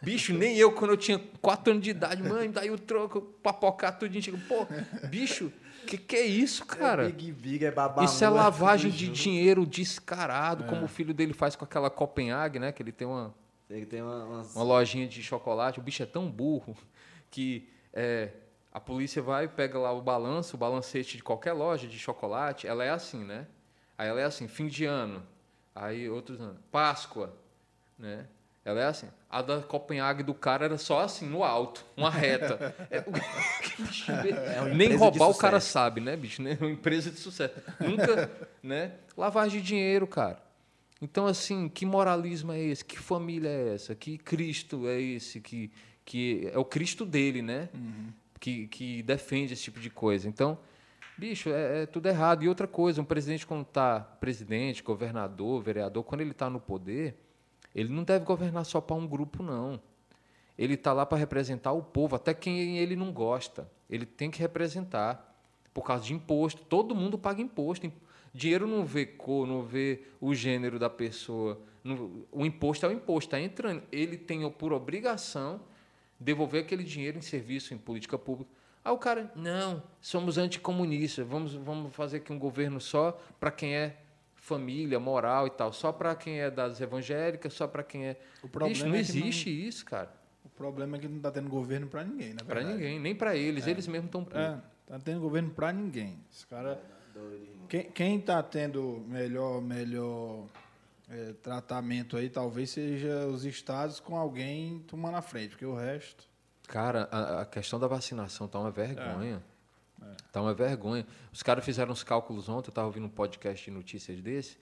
Bicho, nem eu, quando eu tinha 4 anos de idade, mãe, daí o troco, papocar tudinho. Chega, Pô, bicho, que que é isso, cara? É Big Big, é babá. Isso é mula, lavagem tudo de junto. dinheiro descarado, como o filho dele faz com aquela Copenhague, né? Que ele tem uma, Tem, tem uma, umas... uma lojinha de chocolate. O bicho é tão burro que é, a polícia vai, pega lá o balanço, o balancete de qualquer loja de chocolate, ela é assim, né? Aí ela é assim, fim de ano. Aí outros anos, Páscoa, né? Ela é assim. A da Copenhague do cara era só assim, no alto, uma reta. É, bicho, É uma nem roubar o cara sabe, né, bicho? Né? Uma empresa de sucesso. Nunca, né? Lavagem de dinheiro, cara. Então, assim, que moralismo é esse? Que família é essa? Que Cristo é esse? Que, que é o Cristo dele, né? Que, que defende esse tipo de coisa. Então, bicho, é, é tudo errado. E outra coisa, um presidente quando está presidente, governador, vereador, quando ele está no poder, ele não deve governar só para um grupo, não. Ele está lá para representar o povo, até quem ele não gosta. Ele tem que representar. por causa de imposto. Todo mundo paga imposto. Im- Dinheiro não vê cor, não vê o gênero da pessoa. O imposto é o imposto, está entrando. Ele tem por obrigação devolver aquele dinheiro em serviço, em política pública. Aí o cara, não, somos anticomunistas, vamos, vamos fazer aqui um governo só para quem é família, moral e tal, só para quem é das evangélicas, só para quem é. O problema Bicho, não é que não- existe isso, cara. O problema é que não tá tendo governo para ninguém, na Para ninguém, nem para eles, eles mesmos estão putos. É, tá tendo governo para ninguém. Esse cara, quem, quem tá tendo melhor, melhor é, tratamento aí, talvez seja os estados com alguém tomando a frente, porque o resto. Cara, a, a questão da vacinação tá uma vergonha. É. Tá uma vergonha. Os caras fizeram uns cálculos ontem, eu estava ouvindo um podcast de notícias desse.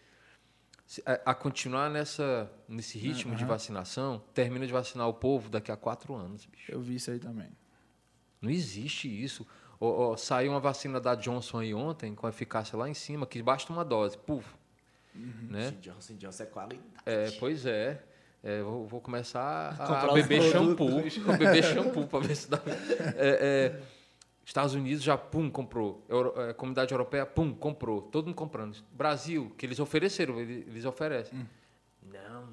Se- A, a continuar nessa, nesse ritmo de vacinação, termina de vacinar o povo daqui a quatro anos, bicho. Eu vi isso aí também. Não existe isso. Ó, saiu uma vacina da Johnson aí ontem, com eficácia lá em cima, que basta uma dose. Puf. Né? Sim, Johnson Johnson é qualidade. É, pois é. É, vou, vou começar a, a beber shampoo. A beber shampoo para ver se dá. É, é, Estados Unidos já, pum, comprou. Euro, é, Comunidade Europeia, pum, comprou. Todo mundo comprando. Brasil, que eles ofereceram, eles, eles oferecem. Não,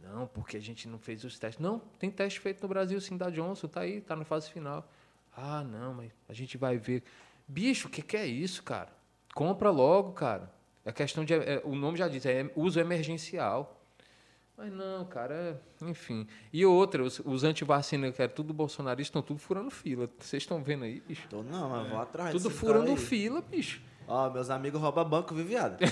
não, porque a gente não fez os testes. Não, tem teste feito no Brasil, sim, da Johnson, tá aí, tá na fase final. Ah, não, mas a gente vai ver. Bicho, o que, que é isso, cara? Compra logo, cara. É questão de. é, o nome já diz, é uso emergencial. Mas não, cara, é- enfim. E outra, os, os antivacina, que é tudo bolsonarista, estão tudo furando fila. Vocês estão vendo aí, bicho? Tô não, mas vou atrás. Tudo furando cara aí. fila, bicho. Ó, meus amigos roubam banco, viu, viado?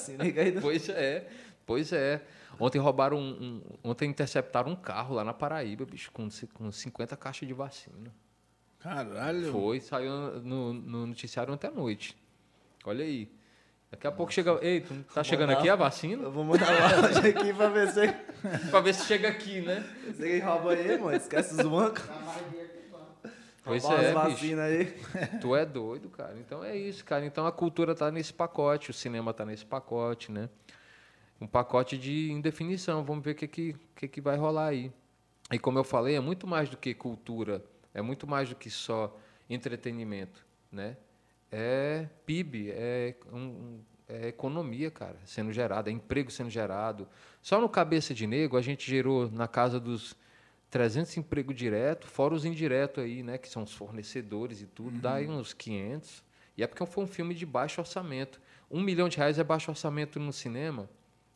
Se liga aí. no- Pois é, pois é. Ontem roubaram um, um- Ontem interceptaram um carro lá na Paraíba, bicho, com, com 50 caixas de vacina. Caralho. Foi, saiu no, no noticiário ontem à noite. Olha aí. Daqui a pouco chega. Ei, tu tá chegando mandar- aqui a vacina? Eu vou mandar uma loja aqui pra ver se pra ver se chega aqui, né? você rouba aí, mano. Esquece os bancos. Pois Roubar é, as bicho. vacinas aí. Tu é doido, cara. Então é isso, cara. Então a cultura tá nesse pacote, o cinema tá nesse pacote, né? Um pacote de indefinição. Vamos ver o que, que, que, que vai rolar aí. E como eu falei, é muito mais do que cultura, é muito mais do que só entretenimento, né? É PIB, é, um- é economia, cara, sendo gerada, é emprego sendo gerado. Só no Cabeça de Negro a gente gerou na casa dos 300 empregos direto, fora os indiretos aí, né, que são os fornecedores e tudo, dá aí uns 500. E é porque foi um filme de baixo orçamento. Um milhão de reais é baixo orçamento no cinema,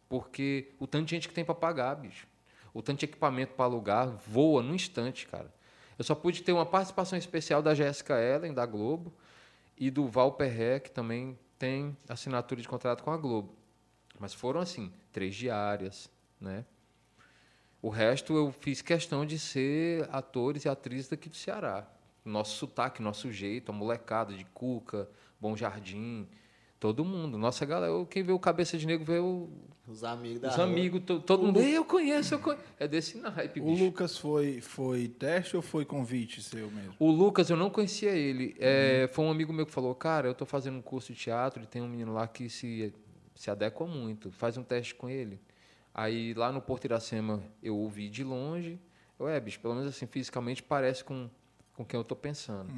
porque o tanto de gente que tem para pagar, bicho. O tanto de equipamento para alugar voa num instante, cara. Eu só pude ter uma participação especial da Jéssica Ellen, da Globo, e do Val Perré, que também tem assinatura de contrato com a Globo. Mas foram, assim, três diárias, né? O resto eu fiz questão de ser atores e atrizes daqui do Ceará. Nosso sotaque, nosso jeito, a molecada de Cuca, Bom Jardim, todo mundo. Nossa galera, quem vê o Cabeça de Negro vê o, Os amigos da os amigos, to- todo mundo. Eu conheço, eu conheço. É desse naipe, O bicho. Lucas foi, foi teste ou foi convite seu mesmo? O Lucas, eu não conhecia ele. É, Foi um amigo meu que falou, cara, eu tô fazendo um curso de teatro e tem um menino lá que se, se adequa muito. Faz um teste com ele. Aí lá no Porto Iracema eu ouvi de longe. Eu, é, bicho, pelo menos assim, fisicamente parece com, com quem eu tô pensando.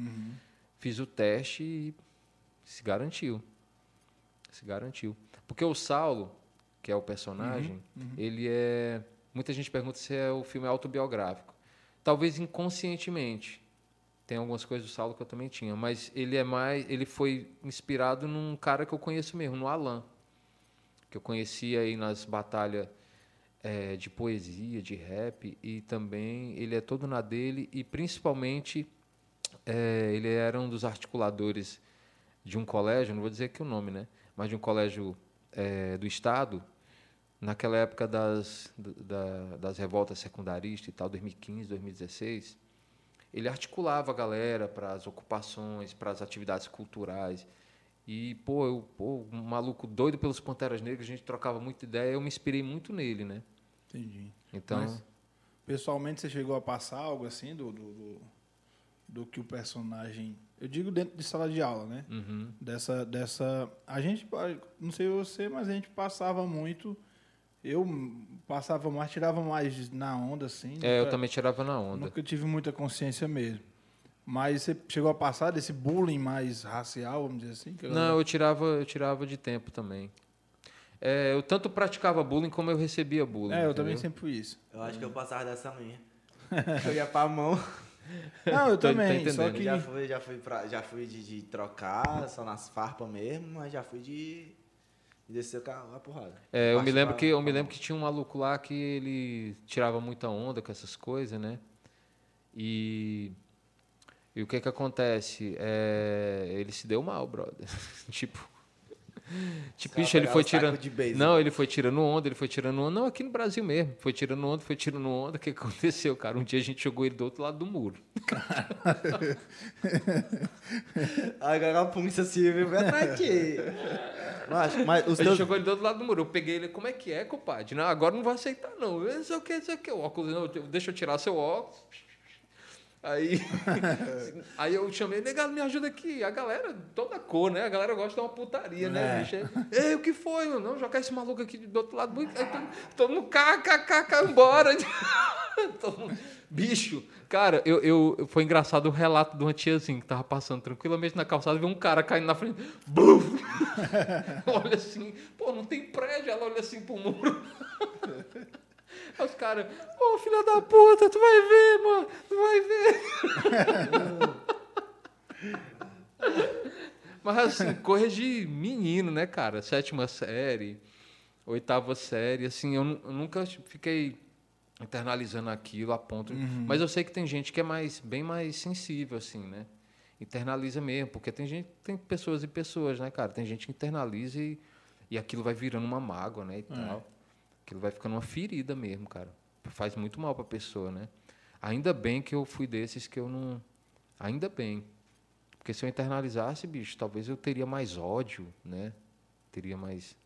Fiz o teste e se garantiu. Se garantiu. Porque o Saulo, que é o personagem, ele é. Muita gente pergunta se é o filme autobiográfico. Talvez inconscientemente. Tem algumas coisas do Saulo que eu também tinha, mas ele é mais. Ele foi inspirado num cara que eu conheço mesmo, no Alan. Que eu conhecia aí nas batalhas eh, de poesia, de rap, e também ele é todo na dele, e principalmente eh, ele era um dos articuladores de um colégio, não vou dizer aqui o nome, né? Mas de um colégio eh, do Estado, naquela época das, da- das revoltas secundaristas e tal, 2015, 2016, ele articulava a galera para as ocupações, para as atividades culturais. E, pô, eu, pô, um maluco doido pelos Panteras Negras, a gente trocava muita ideia, eu me inspirei muito nele, né? Entendi. Então, Mas, pessoalmente, você chegou a passar algo assim do, do, do, do que o personagem. Eu digo dentro de sala de aula, né? uhum. Dessa. dessa a gente, não sei você, mas a gente passava muito. Eu passava mais, tirava mais na onda, assim. é, eu nunca- também tirava na onda. Nunca tive muita consciência mesmo. Mas você chegou a passar desse bullying mais racial, vamos dizer assim? Não, eu tirava, eu tirava de tempo também. É, eu tanto praticava bullying como eu recebia bullying. É, eu também entendeu? sempre fui isso. Eu acho que eu passava dessa minha. Eu ia pra mão. Não, eu Tô- tô também, só entendendo. que... Já fui, já fui, pra, já fui de, de trocar, só nas farpas mesmo, mas já fui de, de descer o carro a porrada. É, eu me lembro pra- que eu me lembro que tinha um maluco lá que ele tirava muita onda com essas coisas, né? E e o que que acontece? É, ele se deu mal, brother. tipo Tipo, bicho, ele foi tirando. de beisebol. Não, ele foi tirando onda, ele foi tirando onda. Não, aqui no Brasil mesmo. Foi tirando onda, foi tirando onda. O que aconteceu, cara? Um dia a gente jogou ele do outro lado do muro. Agora a polícia civil atrás de ti. Mas, mas os A gente teus... jogou ele do outro lado do muro. Eu peguei ele, como é que é, compadre? Não, agora não vai aceitar, não. Eu sei o que, sei o que. O óculos, não, deixa eu tirar seu óculos. Aí, aí eu chamei, negado, me ajuda aqui. A galera, toda cor, né? A galera gosta de uma putaria, né, bicho? Ei, o que foi? mano? Não, jogar esse maluco aqui do outro lado. Aí todo- Todo mundo, cá, embora. Mundo- Bicho, cara, eu, eu, foi engraçado o relato de uma tiazinha que tava passando tranquilamente na calçada e viu um cara caindo na frente. Bum! olha assim, pô, não tem prédio. Ela olha assim pro muro. Aí os caras, ô filha da puta, tu vai ver, mano, tu vai ver. Mas assim, de menino, né, cara? Sétima série, oitava série, assim, eu, eu nunca fiquei internalizando aquilo a ponto. Mas eu sei que tem gente que é mais, bem mais sensível, assim, né? Internaliza mesmo, porque tem gente, tem pessoas e pessoas, né, cara? Tem gente que internaliza e, e aquilo vai virando uma mágoa, né, e tal. Aquilo vai ficando uma ferida mesmo, cara. Faz muito mal pra pessoa, né? Ainda bem que eu fui desses que eu não. Ainda bem. Porque se eu internalizasse, bicho, talvez eu teria mais ódio, né? Teria mais.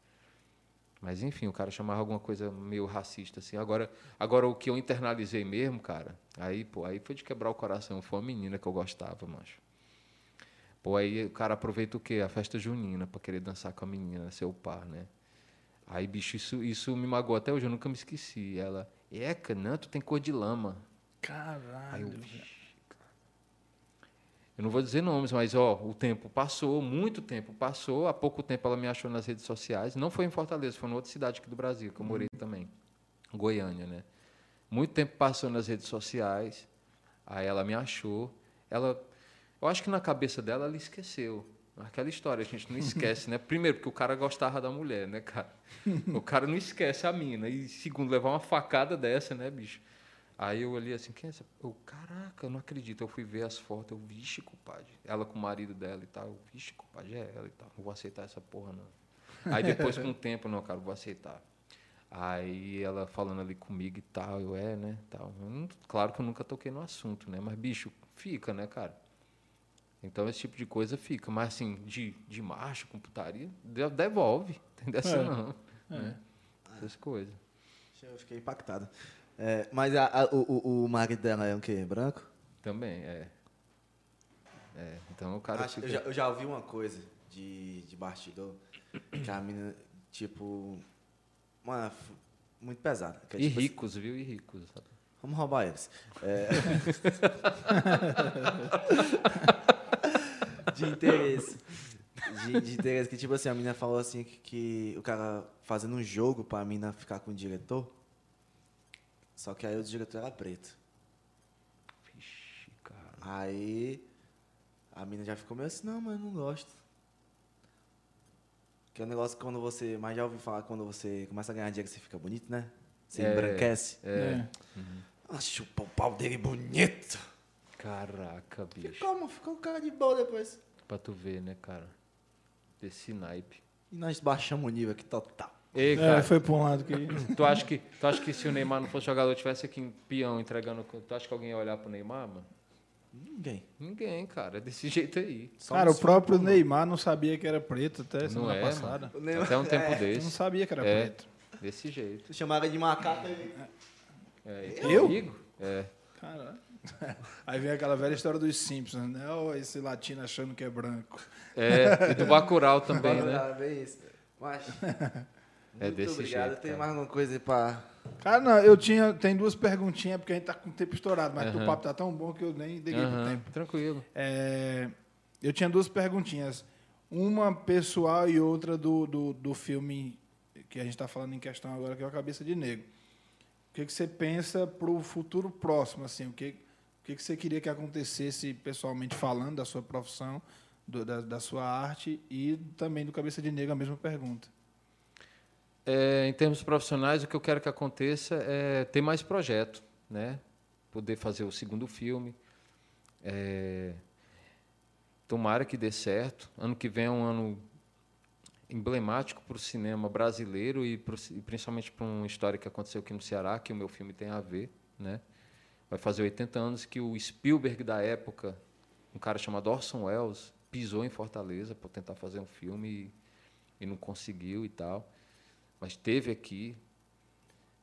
Mas enfim, o cara chamava alguma coisa meio racista, assim. Agora, agora o que eu internalizei mesmo, cara, aí, pô, aí foi de quebrar o coração. Foi uma menina que eu gostava, macho. Pô, aí o cara aproveita o quê? A festa junina pra querer dançar com a menina, ser o par, né? Aí, bicho, isso, isso me magoou até hoje, eu nunca me esqueci. Ela, eca, não, tu tem cor de lama. Caralho. eu, eu não vou dizer nomes, mas ó, o tempo passou, muito tempo passou. Há pouco tempo ela me achou nas redes sociais. Não foi em Fortaleza, foi em outra cidade aqui do Brasil, que eu morei também. Goiânia, né? Muito tempo passou nas redes sociais. Aí ela me achou. Ela, eu acho que na cabeça dela ela esqueceu. Aquela história, a gente não esquece, né? Primeiro, porque o cara gostava da mulher, né, cara? O cara não esquece a mina. E segundo, levar uma facada dessa, né, bicho? Aí eu olhei assim, quem é essa? Eu, caraca, eu não acredito. Eu fui ver as fotos, eu, vixe, compadre. Ela com o marido dela e tal. Eu, vixe, compadre, é ela e tal. Não vou aceitar essa porra, não. Aí depois, com o tempo, não, cara, vou aceitar. Aí ela falando ali comigo e tal, eu, é, né, tal. Eu claro que eu nunca toquei no assunto, né? Mas, bicho, fica, né, cara? Então, esse tipo de coisa fica. Mas, assim, de, de macho com putaria, de- devolve. Tem dessa É. não. né? Essas coisas. Eu fiquei impactado. É, mas a- a- o, o, marido dela é um quê? Branco? Também, é. É, então o cara Acho- fica... eu, já, eu já ouvi uma coisa de, de bastidor, que a menina, tipo, mano, f- muito pesada. que é, E tipo assim, ricos, viu? E ricos. sabe? Vamos roubar eles. É. de interesse. De, de interesse, que tipo assim, a menina falou assim que, que o cara fazendo um jogo pra mina ficar com o diretor. Só que aí o diretor era preto. Vixe, cara. Aí a mina já ficou meio assim, não, mas eu não gosto. Que é um negócio que quando você. Mas já ouvi falar que quando você começa a ganhar dinheiro, você fica bonito, né? Você É, embranquece. É. Ah, chupa o pau dele bonito. Caraca, bicho. Como? Ficou um cara de boa depois. Pra tu ver, né, cara? Desse naipe. E nós baixamos o nível aqui total. Ei, É, cara, foi pra um lado que. tu, acha que, tu acha que se o Neymar não fosse jogador, tivesse aqui em peão entregando... Tu acha que alguém ia olhar pro Neymar, mano? Ninguém. Ninguém, cara. É desse jeito aí. Só Cara, o próprio Neymar não sabia que era preto até Não semana é, passada. O Neymar- Até um tempo É. Eu não desse. sabia que era É. preto. Desse jeito. Tu chamaram de macaco ele. É, Eu? Amigo? É. Caralho. Aí vem aquela velha história dos Simpsons, né? Ó, esse latino achando que é branco. É, e do Bacurau também, né? Bem isso. Mas, É muito desse obrigado. jeito, Tem cara. mais alguma coisa aí pra Cara, não, eu tinha. Tem duas perguntinhas, porque a gente tá com o tempo estourado, mas Aham. o papo tá tão bom que eu nem liguei pro Aham, tempo. tranquilo. É, eu tinha duas perguntinhas. Uma pessoal e outra do, do, do filme que a gente está falando em questão agora, que é a Cabeça de Negro. O que, que você pensa para o futuro próximo? Assim, o que, que, que você queria que acontecesse pessoalmente falando da sua profissão, do- da, da sua arte e também do Cabeça de Negro, a mesma pergunta. É, em termos profissionais, o que eu quero que aconteça é ter mais projeto, né? Poder fazer o segundo filme. É, tomara que dê certo. Ano que vem é um ano emblemático para o cinema brasileiro e, pro, e principalmente para uma história que aconteceu aqui no Ceará, que o meu filme tem a ver, né? Vai fazer 80 anos que o Spielberg da época, um cara chamado Orson Welles, pisou em Fortaleza para tentar fazer um filme e, e não conseguiu e tal mas teve aqui.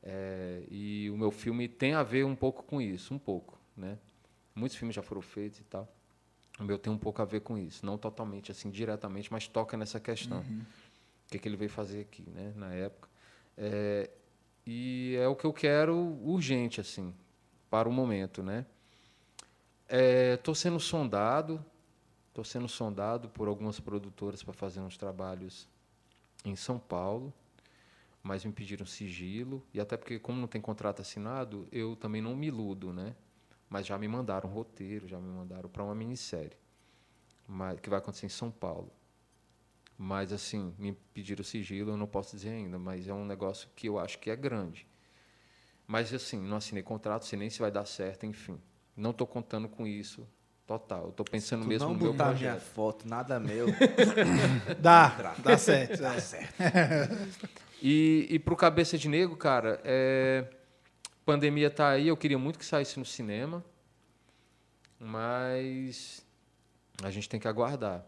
é, e o meu filme tem a ver um pouco com isso, um pouco, né? Muitos filmes já foram feitos e tal. O meu tem um pouco a ver com isso, não totalmente assim diretamente, mas toca nessa questão. O que, que ele veio fazer aqui, né? Na época. É, e é o que eu quero urgente assim para o momento, né? Estou sendo sondado, estou sendo sondado por algumas produtoras para fazer uns trabalhos em São Paulo mas me pediram sigilo, e até porque, como não tem contrato assinado, eu também não me iludo, né? Mas já me mandaram um roteiro, já me mandaram para uma minissérie, mas, que vai acontecer em São Paulo. Mas, assim, me pediram sigilo, eu não posso dizer ainda, mas é um negócio que eu acho que é grande. Mas, assim, não assinei contrato, sei nem se vai dar certo, enfim. Não estou contando com isso total. Estou pensando Tu mesmo não no meu botar minha projeto. foto, nada meu. Dá, dá certo. Dá certo. E, e pro Cabeça de Negro, cara, é, pandemia tá aí, eu queria muito que saísse no cinema, mas a gente tem que aguardar.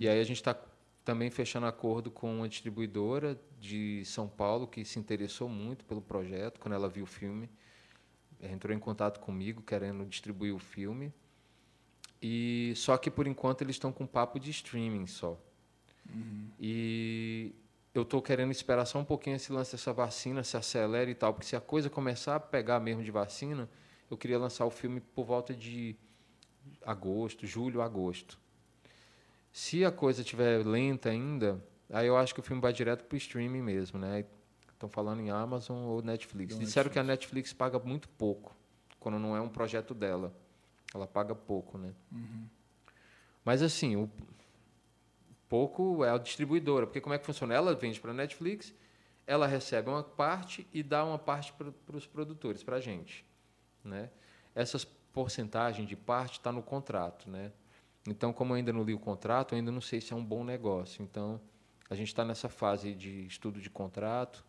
E aí a gente está também fechando acordo com uma distribuidora de São Paulo que se interessou muito pelo projeto, quando ela viu o filme, entrou em contato comigo querendo distribuir o filme. E só que por enquanto eles estão com papo de streaming só. E eu estou querendo esperar só um pouquinho esse lance dessa vacina se acelere e tal, porque se a coisa começar a pegar mesmo de vacina, eu queria lançar o filme por volta de agosto, julho, agosto. Se a coisa estiver lenta ainda, aí eu acho que o filme vai direto para o streaming mesmo, né? Estão falando em Amazon ou Netflix. Disseram que a Netflix paga muito pouco, quando não é um projeto dela. Ela paga pouco, né? Mas assim, o pouco é a distribuidora, porque como é que funciona? Ela vende para a Netflix, ela recebe uma parte e dá uma parte para os produtores, para a gente. Né? Essas porcentagens de parte está no contrato. Né? Então, como eu ainda não li o contrato, eu ainda não sei se é um bom negócio. Então, a gente está nessa fase de estudo de contrato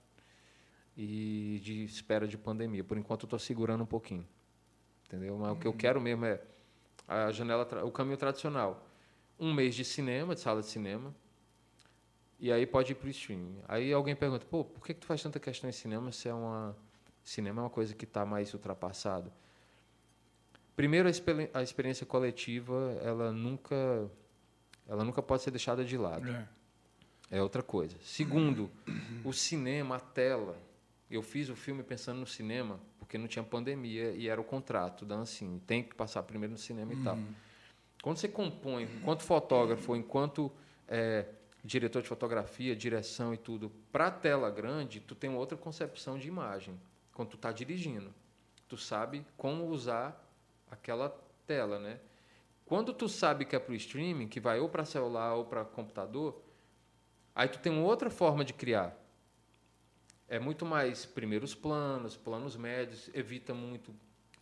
e de espera de pandemia. Por enquanto, eu estou segurando um pouquinho. Entendeu? Mas o que eu quero mesmo é a janela, o caminho tradicional um mês de cinema, de sala de cinema, e aí pode ir para o streaming. Aí alguém pergunta, pô, por que, que tu faz tanta questão em cinema se é uma... Cinema é uma coisa que está mais ultrapassada. Primeiro, a, experi- a experiência coletiva, ela nunca, ela nunca pode ser deixada de lado. É. É outra coisa. Segundo, o cinema, a tela. Eu fiz o filme pensando no cinema, porque não tinha pandemia e era o contrato da Ancine. Tem que passar primeiro no cinema e tal. Quando você compõe, enquanto fotógrafo, enquanto é, diretor de fotografia, direção e tudo, para tela grande, tu tem outra concepção de imagem. Quando tu está dirigindo, tu sabe como usar aquela tela, né? Quando tu sabe que é para o streaming, que vai ou para celular ou para computador, aí tu tem uma outra forma de criar. É muito mais primeiros planos, planos médios, evita muito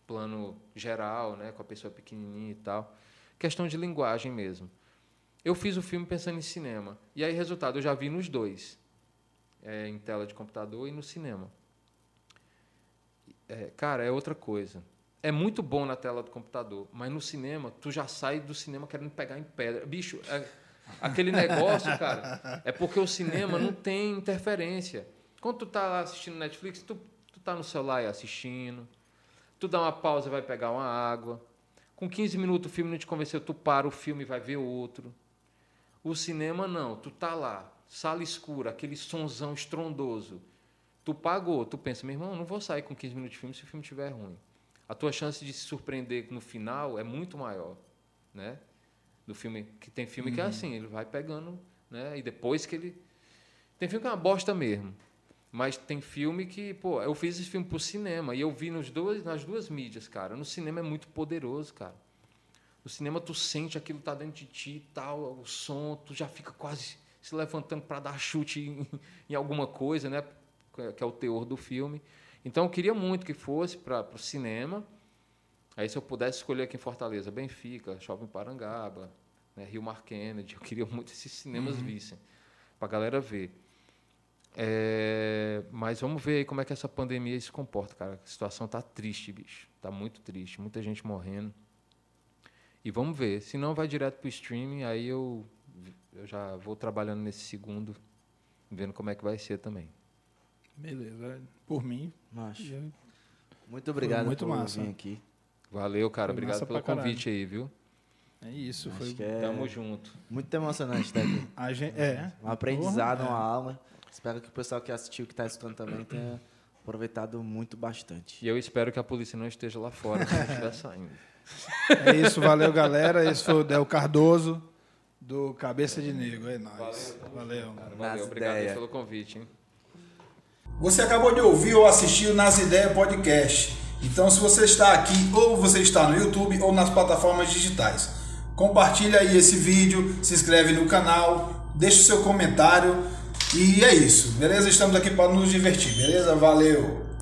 plano geral, né, com a pessoa pequenininha e tal. Questão de linguagem mesmo. Eu fiz o filme pensando em cinema. E aí, resultado, eu já vi nos dois. É, em tela de computador e no cinema. É, cara, é outra coisa. É muito bom na tela do computador, mas no cinema, tu já sai do cinema querendo pegar em pedra. Bicho, é- aquele negócio, cara, é porque o cinema não tem interferência. Quando tu tá lá assistindo Netflix, tu, tu tá no celular e assistindo. Tu dá uma pausa e vai pegar uma água. Com 15 minutos o filme não te convenceu, tu para o filme e vai ver outro. O cinema não, tu tá lá, sala escura, aquele sonzão estrondoso. Tu pagou, tu pensa, meu irmão, não vou sair com 15 minutos de filme se o filme estiver ruim. A tua chance de se surpreender no final é muito maior, né? Do filme que tem filme que é assim, ele vai pegando, né? E depois que ele tem filme que é uma bosta mesmo. Mas tem filme que, pô, eu fiz esse filme pro cinema e eu vi nos dois, nas duas mídias, cara. No cinema é muito poderoso, cara. No cinema tu sente aquilo tá dentro de ti e tal, o som, tu já fica quase se levantando para dar chute em, em alguma coisa, né? Que é o teor do filme. Então eu queria muito que fosse para o cinema. Aí se eu pudesse escolher aqui em Fortaleza, Benfica, Shopping Parangaba, né, Rio Mar Kennedy, eu queria muito que esses cinemas vissem, para a galera ver. É, mas vamos ver aí como é que essa pandemia se comporta, cara. A situação tá triste, bicho. Tá muito triste, muita gente morrendo. E vamos ver. Se não, vai direto pro streaming, aí eu, eu já vou trabalhando nesse segundo, vendo como é que vai ser também. Beleza. Por mim, Macho, eu- muito obrigado muito por massa. vir aqui. Valeu, cara. Foi Obrigado pelo caralho. convite aí, viu? é isso. Acho Foi que é Tamo junto. muito emocionante estar aqui. a gente, é. Um aprendizado, Porra, uma aula. Espero que o pessoal que assistiu, que está escutando também, tenha aproveitado muito bastante. E eu espero que a polícia não esteja lá fora quando estiver saindo. É isso, valeu, galera. Esse foi o Del Cardoso, do Cabeça de Negro. É nóis. Valeu. Valeu, Nas obrigado aí ideias. pelo convite, hein? Você acabou de ouvir ou assistir o Nas Ideias Podcast. Então, se você está aqui, ou você está no YouTube ou nas plataformas digitais, compartilha aí esse vídeo, se inscreve no canal, deixa seu comentário e é isso, beleza? Estamos aqui para nos divertir, beleza? Valeu!